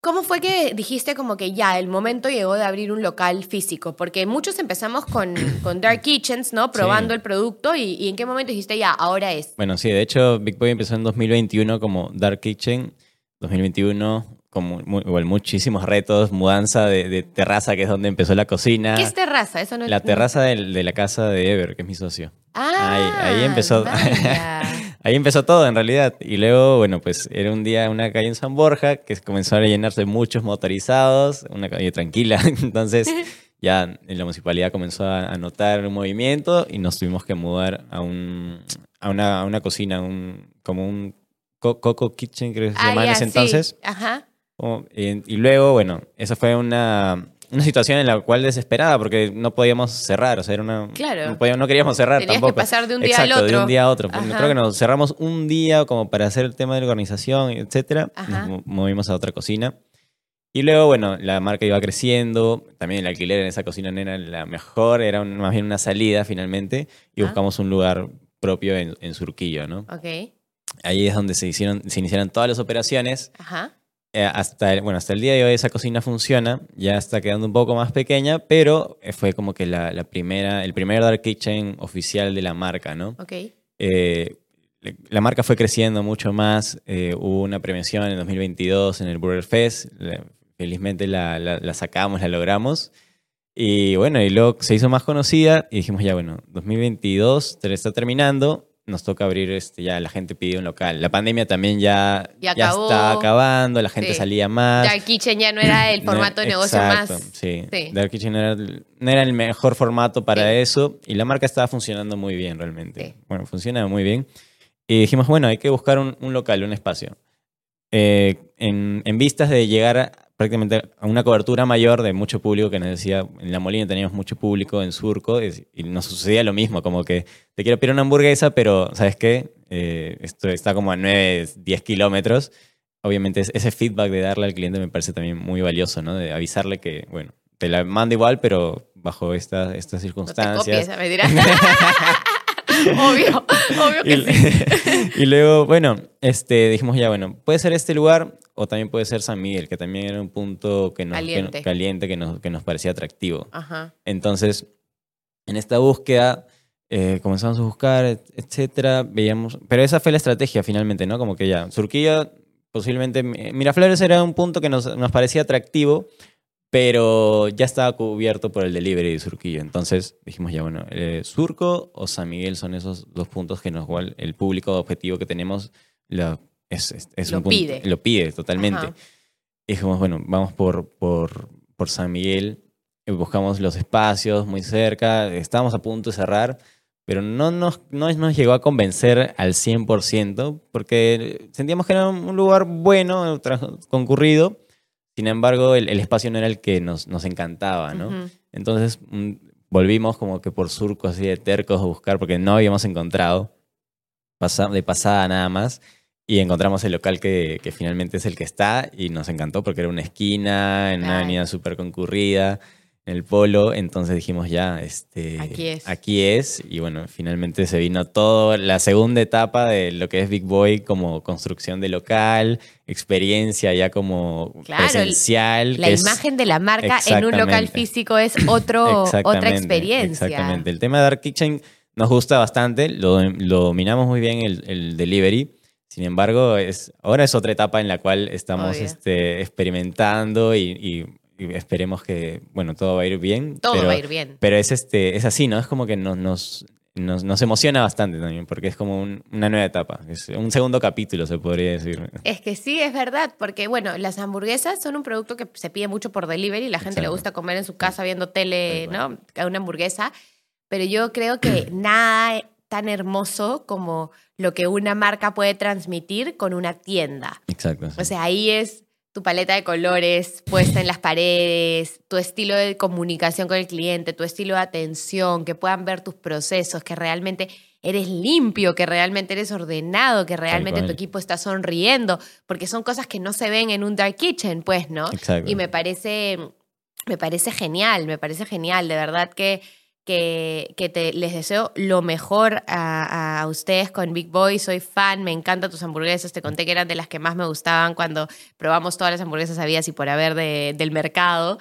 Speaker 1: ¿cómo fue que dijiste como que ya el momento llegó de abrir un local físico? Porque muchos empezamos con, con Dark Kitchens, ¿no? Probando el producto y, y en qué momento dijiste ya, ahora es.
Speaker 2: Bueno, sí, de hecho, Big Boy empezó en 2021 como Dark Kitchen. 2021, como mu- igual muchísimos retos, mudanza de, de terraza, que es donde empezó la cocina.
Speaker 1: ¿Qué es terraza? Eso no
Speaker 2: La terraza de, la casa de Ever, que es mi socio.
Speaker 1: Ah,
Speaker 2: ahí, ahí empezó. ahí empezó todo, en realidad. Y luego, bueno, pues era un día una calle en San Borja que comenzó a llenarse de muchos motorizados, una calle tranquila. Entonces, ya en la municipalidad comenzó a, notar un movimiento y nos tuvimos que mudar a, un, a, una, a una cocina, un, como un co- Coco Kitchen, creo que se
Speaker 1: Ah,
Speaker 2: llamaba en ese
Speaker 1: sí.
Speaker 2: entonces.
Speaker 1: Ajá.
Speaker 2: Como- y, y luego, bueno, esa fue una, una situación en la cual desesperada porque no podíamos cerrar, o sea, era una...
Speaker 1: Claro.
Speaker 2: No, podíamos- no queríamos cerrar
Speaker 1: Tenías que
Speaker 2: tampoco.
Speaker 1: pasar de un día al
Speaker 2: Exacto, de
Speaker 1: otro.
Speaker 2: un día a otro.
Speaker 1: Ajá.
Speaker 2: Creo que nos cerramos un día como para hacer el tema de la organización, etcétera.
Speaker 1: Ajá.
Speaker 2: Nos mo- movimos a otra cocina. Y luego, bueno, la marca iba creciendo. También el alquiler en esa cocina no era la mejor, era un- más bien una salida finalmente. Y
Speaker 1: Ah.
Speaker 2: buscamos un lugar propio en, en Surquillo, ¿no?
Speaker 1: Ok.
Speaker 2: Ahí es donde se, hicieron, se iniciaron todas las operaciones.
Speaker 1: Ajá.
Speaker 2: Eh, hasta, el, bueno, hasta el día de hoy esa cocina funciona, ya está quedando un poco más pequeña, pero eh, fue como que la, la primera, el primer Dark Kitchen oficial de la marca, ¿no?
Speaker 1: Ok.
Speaker 2: Eh, la marca fue creciendo mucho más, eh, hubo una premiación en 2022 en el Burger Fest, felizmente la, la- la sacamos, la logramos, y bueno, y luego se hizo más conocida y dijimos ya, bueno, 2022 te- está terminando, nos toca abrir, este, ya la gente pide un local. La pandemia también ya,
Speaker 1: Ya
Speaker 2: ya está acabando, la gente
Speaker 1: Sí.
Speaker 2: salía más.
Speaker 1: Dark Kitchen ya no era el
Speaker 2: No,
Speaker 1: formato de negocio
Speaker 2: exacto,
Speaker 1: más.
Speaker 2: Sí,
Speaker 1: Sí.
Speaker 2: Dark Kitchen no era, el- no era el mejor formato para
Speaker 1: Sí.
Speaker 2: eso y la marca estaba funcionando muy bien realmente. Bueno, funciona muy bien. Y dijimos, bueno, hay que buscar un, un local, un espacio. Eh, en, en vistas de llegar a- prácticamente a una cobertura mayor de mucho público que nos decía, en La Molina teníamos mucho público en Surco y, y nos sucedía lo mismo, como que te quiero pedir una hamburguesa, pero ¿sabes qué? Eh, esto está como a 9, 10 kilómetros obviamente es- ese feedback de darle al cliente me parece también muy valioso, ¿no? De avisarle que, bueno, te la mando igual, pero bajo esta- estas
Speaker 1: No te
Speaker 2: circunstancias.
Speaker 1: copies, me dirás. obvio, obvio que
Speaker 2: y,
Speaker 1: sí.
Speaker 2: y luego, bueno, este, dijimos ya, bueno, puede ser este lugar o también puede ser San Miguel, que también era un punto que nos, que nos-
Speaker 1: Caliente.
Speaker 2: caliente, que nos, que nos parecía atractivo.
Speaker 1: Ajá.
Speaker 2: Entonces, en esta búsqueda, eh, comenzamos a buscar, et- etcétera, veíamos, pero esa fue la estrategia finalmente, ¿no? Como que ya, Surquilla, posiblemente, Mi- Miraflores era un punto que nos, nos parecía atractivo, pero ya estaba cubierto por el delivery de Surquillo. Entonces dijimos ya, bueno, eh, Surco o San Miguel son esos dos puntos que nos igual el público objetivo que tenemos lo, es, es- es
Speaker 1: Lo
Speaker 2: un punto-
Speaker 1: pide.
Speaker 2: lo pide totalmente.
Speaker 1: Ajá.
Speaker 2: Y dijimos, bueno, vamos por, por, por San Miguel, y buscamos los espacios muy cerca, estábamos a punto de cerrar, pero no nos, no nos llegó a convencer al 100%, porque sentíamos que era un lugar bueno, concurrido, sin embargo el, el espacio no era el que nos, nos encantaba, ¿no? Entonces mm, volvimos como que por surcos así de tercos a buscar, porque no habíamos encontrado pasa- de pasada nada más. Y encontramos el local que, que finalmente es el que está y nos encantó porque era una esquina, en una avenida súper concurrida, en el polo. Entonces dijimos ya, este,
Speaker 1: Aquí es.
Speaker 2: Aquí es. Y bueno, finalmente se vino todo, la segunda etapa de lo que es Big Boy como construcción de local, experiencia ya como
Speaker 1: Claro,
Speaker 2: presencial.
Speaker 1: La
Speaker 2: es-
Speaker 1: imagen de la marca en un local físico es otro, otra experiencia.
Speaker 2: Exactamente. El tema de Dark Kitchen nos gusta bastante, lo, lo dominamos muy bien el, el delivery. Sin embargo, es, ahora es otra etapa en la cual estamos este, experimentando y esperemos que, bueno, todo va a ir bien.
Speaker 1: Todo
Speaker 2: pero,
Speaker 1: va a ir bien.
Speaker 2: Pero es, este, es así, ¿no? Es como que nos, nos, nos, nos emociona bastante también, porque es como un- una nueva etapa. Es un segundo capítulo, se podría decir.
Speaker 1: Es que sí, es verdad, porque bueno, las hamburguesas son un producto que se pide mucho por delivery, la gente le
Speaker 2: Exacto.
Speaker 1: gusta comer en su casa viendo tele, ¿no? Una hamburguesa, pero yo creo que nada tan hermoso como lo que una marca puede transmitir con una tienda.
Speaker 2: Exacto. sí.
Speaker 1: O sea, ahí es tu paleta de colores puesta en las paredes, tu estilo de comunicación con el cliente, tu estilo de atención, que puedan ver tus procesos, que realmente eres limpio, que realmente eres ordenado, que realmente tu equipo está sonriendo, porque son cosas que no se ven en un dark kitchen, pues, ¿no?
Speaker 2: Exacto.
Speaker 1: Y me parece, me parece genial, me parece genial, de verdad que, que, te, les deseo lo mejor a, ustedes con Big Boy, soy fan, me encantan tus hamburguesas, te conté que eran de las que más me gustaban cuando probamos todas las hamburguesas habidas y por haber de- del mercado.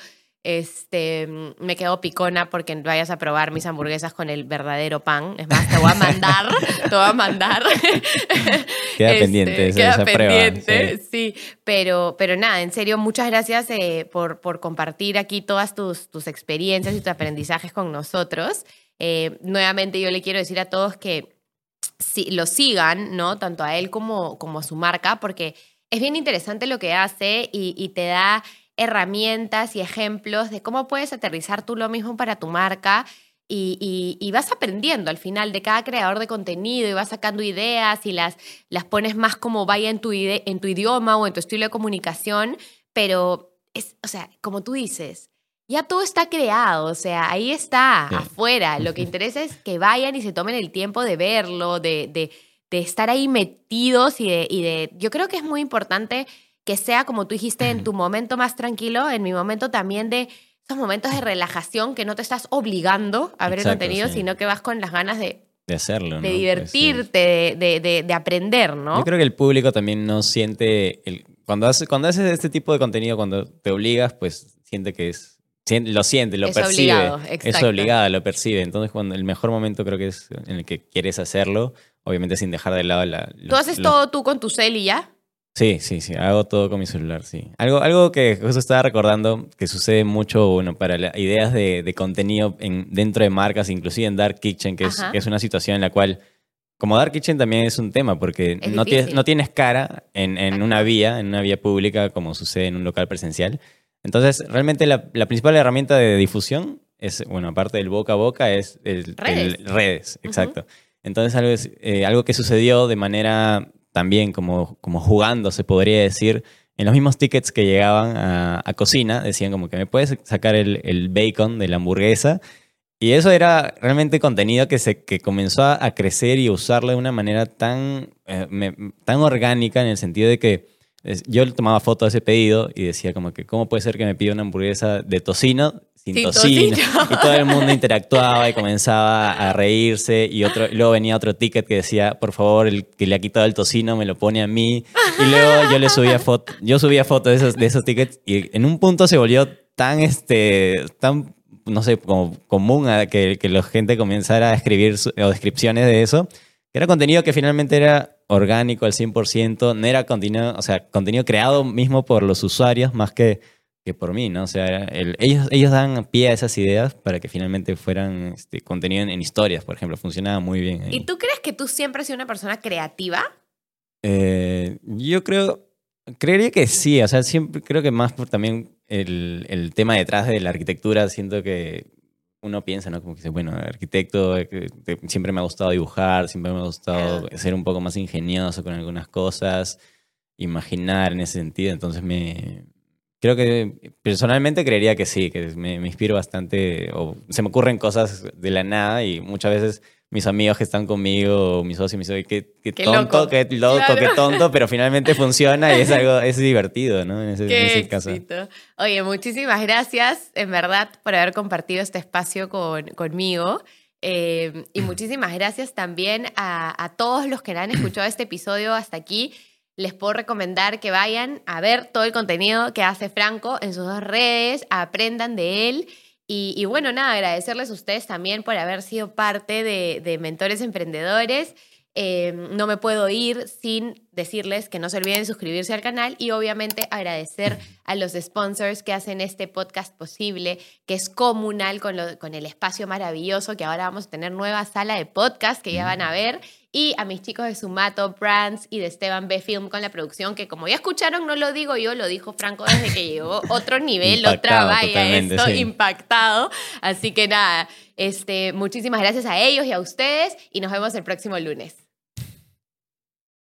Speaker 1: Este, me quedo picona porque vayas a probar mis hamburguesas con el verdadero pan. Es más, te voy a mandar, te voy a mandar.
Speaker 2: Queda
Speaker 1: Este,
Speaker 2: pendiente esa-
Speaker 1: queda
Speaker 2: esa prueba,
Speaker 1: pendiente, sí. Pero, pero nada, en serio, muchas gracias eh, por, por compartir aquí todas tus, tus experiencias y tus aprendizajes con nosotros. Eh, nuevamente yo le quiero decir a todos que si, lo sigan, ¿no? Tanto a él como, como a su marca, porque es bien interesante lo que hace y, y te da herramientas y ejemplos de cómo puedes aterrizar tú lo mismo para tu marca y, y- y vas aprendiendo al final de cada creador de contenido y vas sacando ideas y las, las pones más como vaya en tu, ide- en tu idioma o en tu estilo de comunicación, pero es, o sea, como tú dices, ya todo está creado, o sea, ahí está,
Speaker 2: Sí.
Speaker 1: afuera. Lo que interesa es que vayan y se tomen el tiempo de verlo, de, de, de estar ahí metidos y de, y de... Yo creo que es muy importante que sea, como tú dijiste, en tu momento más tranquilo, en mi momento también de esos momentos de relajación que no te estás obligando a ver el contenido,
Speaker 2: sí.
Speaker 1: sino que vas con las ganas de,
Speaker 2: de hacerlo, ¿no?
Speaker 1: de
Speaker 2: Pues, sí.
Speaker 1: divertirte, de, de, de- de aprender, ¿no?
Speaker 2: Yo creo que el público también no siente. El, cuando, hace, cuando haces este tipo de contenido, cuando te obligas, pues siente que es. lo siente, lo
Speaker 1: Es
Speaker 2: percibe.
Speaker 1: obligado,
Speaker 2: es
Speaker 1: exacto.
Speaker 2: obligado, lo percibe. Entonces, cuando el mejor momento creo que es en el que quieres hacerlo, obviamente sin dejar de lado la.
Speaker 1: Tú haces
Speaker 2: los-
Speaker 1: todo tú con tu cel y ya.
Speaker 2: Sí, sí, sí. Hago todo con mi celular, sí. Algo, algo que justo estaba recordando que sucede mucho, bueno, para la- ideas de, de contenido en, dentro de marcas, inclusive en Dark Kitchen, que es, que es una situación en la cual como Dark Kitchen también es un tema, porque no tienes, no tienes cara en, en una vía, en una vía pública, como sucede en un local presencial. Entonces, realmente la, la principal herramienta de difusión es, bueno, aparte del boca a boca, es el,
Speaker 1: Redes.
Speaker 2: el- redes, exacto. Entonces, algo, es- eh, algo que sucedió de manera también como, como jugando, se podría decir, en los mismos tickets que llegaban a, a cocina, decían como que me puedes sacar el, el bacon de la hamburguesa. Y eso era realmente contenido que, se, que comenzó a, crecer y usarlo de una manera tan, eh, me- tan orgánica en el sentido de que yo le tomaba foto de ese pedido y decía como que, ¿cómo puede ser que me pida una hamburguesa de tocino sin,
Speaker 1: Sin
Speaker 2: tocino?
Speaker 1: tocino.
Speaker 2: Y todo el mundo interactuaba y comenzaba a reírse y otro, y luego venía otro ticket que decía, por favor, el que le ha quitado el tocino me lo pone a mí. Y luego yo le subía foto, yo subía fotos de esos, de esos tickets y en un punto se volvió tan, este, tan no sé, como común a que, que la gente comenzara a escribir su- o descripciones de eso, era contenido que finalmente era orgánico al 100%, no era contenido, o sea, contenido creado mismo por los usuarios más que, que por mí, ¿no? O sea, el- ellos, ellos dan pie a esas ideas para que finalmente fueran este, contenido en, en historias, por ejemplo, funcionaba muy bien. ahí.
Speaker 1: ¿Y tú crees que tú siempre has sido una persona creativa?
Speaker 2: Eh, yo creo, creería que sí, o sea, siempre creo que más por también el, el tema detrás de la arquitectura, siento que uno piensa, ¿no? Como que dice, bueno, arquitecto, siempre me ha gustado dibujar, siempre me ha gustado ser un poco más ingenioso con algunas cosas, imaginar en ese sentido, entonces me... Creo que personalmente creería que sí, que me, me inspiro bastante, o se me ocurren cosas de la nada y muchas veces mis amigos que están conmigo, mis socios, dicen, "Oye, qué, qué
Speaker 1: Qué
Speaker 2: tonto,
Speaker 1: loco".
Speaker 2: qué loco,
Speaker 1: Claro.
Speaker 2: qué tonto, pero finalmente funciona y es algo, es divertido, ¿no? En ese, en
Speaker 1: Qué
Speaker 2: ese caso.
Speaker 1: éxito. Oye, muchísimas gracias, en verdad, por haber compartido este espacio con, conmigo. Eh, y muchísimas gracias también a, a todos los que han escuchado este episodio hasta aquí. Les puedo recomendar que vayan a ver todo el contenido que hace Franco en sus dos redes, aprendan de él. Y, y bueno, nada, agradecerles a ustedes también por haber sido parte de, de Mentores Emprendedores. Eh, no me puedo ir sin decirles que no se olviden de suscribirse al canal y obviamente agradecer a los sponsors que hacen este podcast posible, que es comunal con, lo- con el espacio maravilloso, que ahora vamos a tener nueva sala de podcast que ya van a ver, y a mis chicos de Sumato Brands y de Esteban B Film con la producción, que como ya escucharon, no lo digo yo, lo dijo Franco desde que llegó, otro nivel, otra valla, esto,
Speaker 2: sí.
Speaker 1: impactado. Así que nada, este, muchísimas gracias a ellos y a ustedes y nos vemos el próximo lunes.